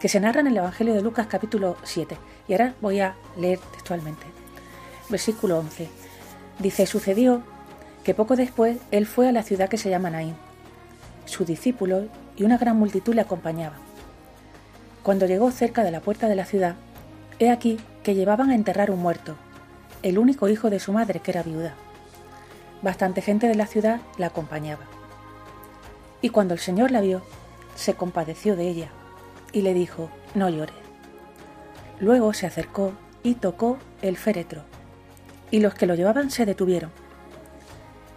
que se narra en el Evangelio de Lucas capítulo 7. Y ahora voy a leer textualmente. Versículo 11. Dice, sucedió que poco después él fue a la ciudad que se llama Naín. Sus discípulos y una gran multitud le acompañaban. Cuando llegó cerca de la puerta de la ciudad, he aquí que llevaban a enterrar un muerto, el único hijo de su madre, que era viuda. Bastante gente de la ciudad la acompañaba. Y cuando el Señor la vio, se compadeció de ella y le dijo, no llores. Luego se acercó y tocó el féretro, y los que lo llevaban se detuvieron.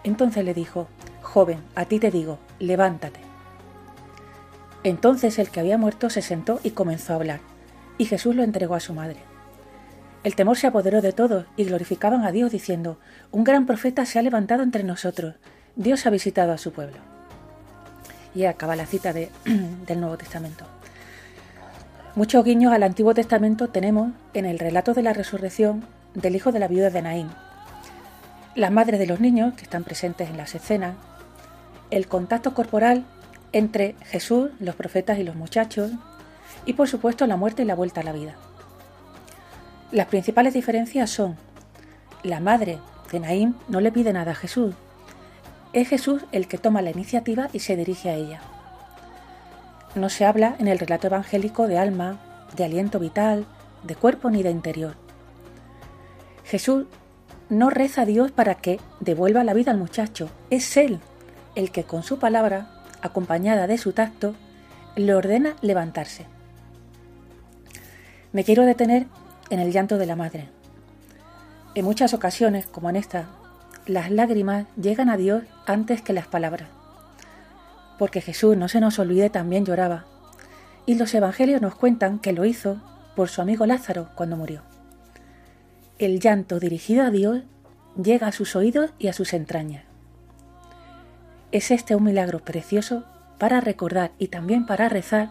Entonces le dijo, Joven, a ti te digo, levántate. Entonces el que había muerto se sentó y comenzó a hablar, y Jesús lo entregó a su madre. El temor se apoderó de todos y glorificaban a Dios diciendo, Un gran profeta se ha levantado entre nosotros, Dios ha visitado a su pueblo. Y acaba la cita de, del Nuevo Testamento. Muchos guiños al Antiguo Testamento tenemos en el relato de la resurrección del hijo de la viuda de Naín, las madres de los niños que están presentes en las escenas, el contacto corporal entre Jesús, los profetas y los muchachos, y por supuesto la muerte y la vuelta a la vida. Las principales diferencias son, la madre de Naín no le pide nada a Jesús, es Jesús el que toma la iniciativa y se dirige a ella. No se habla en el relato evangélico de alma, de aliento vital, de cuerpo ni de interior. Jesús no reza a Dios para que devuelva la vida al muchacho, es Él el que con su palabra, acompañada de su tacto, le ordena levantarse. Me quiero detener en el llanto de la madre. En muchas ocasiones, como en esta, las lágrimas llegan a Dios antes que las palabras. Porque Jesús, no se nos olvide, también lloraba. Y los evangelios nos cuentan que lo hizo por su amigo Lázaro cuando murió. El llanto dirigido a Dios llega a sus oídos y a sus entrañas. Es este un milagro precioso para recordar y también para rezar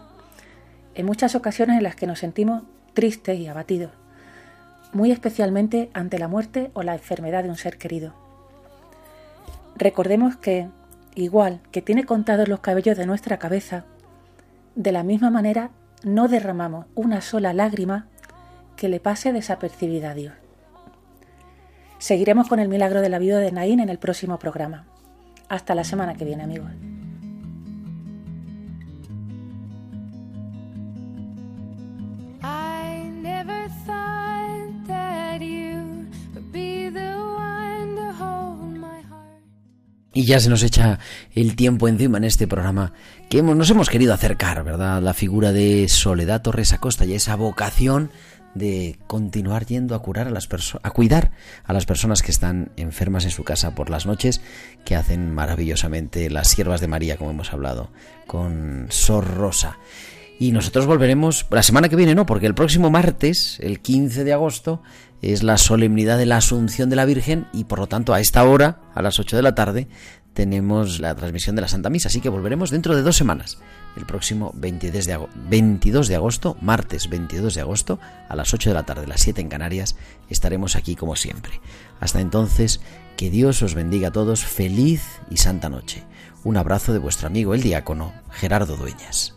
en muchas ocasiones en las que nos sentimos tristes y abatidos, muy especialmente ante la muerte o la enfermedad de un ser querido. Recordemos que, igual que tiene contados los cabellos de nuestra cabeza, de la misma manera no derramamos una sola lágrima que le pase desapercibida a Dios. Seguiremos con el milagro de la vida de Naín en el próximo programa. Hasta la semana que viene, amigos. Y ya se nos echa el tiempo encima en este programa que hemos, nos hemos querido acercar, ¿verdad? La figura de Soledad Torres Acosta y esa vocación de continuar yendo a curar a las a cuidar a las personas que están enfermas en su casa por las noches, que hacen maravillosamente las siervas de María, como hemos hablado, con Sor Rosa. Y nosotros volveremos la semana que viene, no, porque el próximo martes, el 15 de agosto, es la solemnidad de la Asunción de la Virgen y por lo tanto a esta hora, a las 8 de la tarde, tenemos la transmisión de la Santa Misa. Así que volveremos dentro de dos semanas, el próximo 22 de, agosto, 22 de agosto, martes 22 de agosto, a las 8 de la tarde, las 7 en Canarias, estaremos aquí como siempre. Hasta entonces, que Dios os bendiga a todos, feliz y santa noche. Un abrazo de vuestro amigo el diácono Gerardo Dueñas.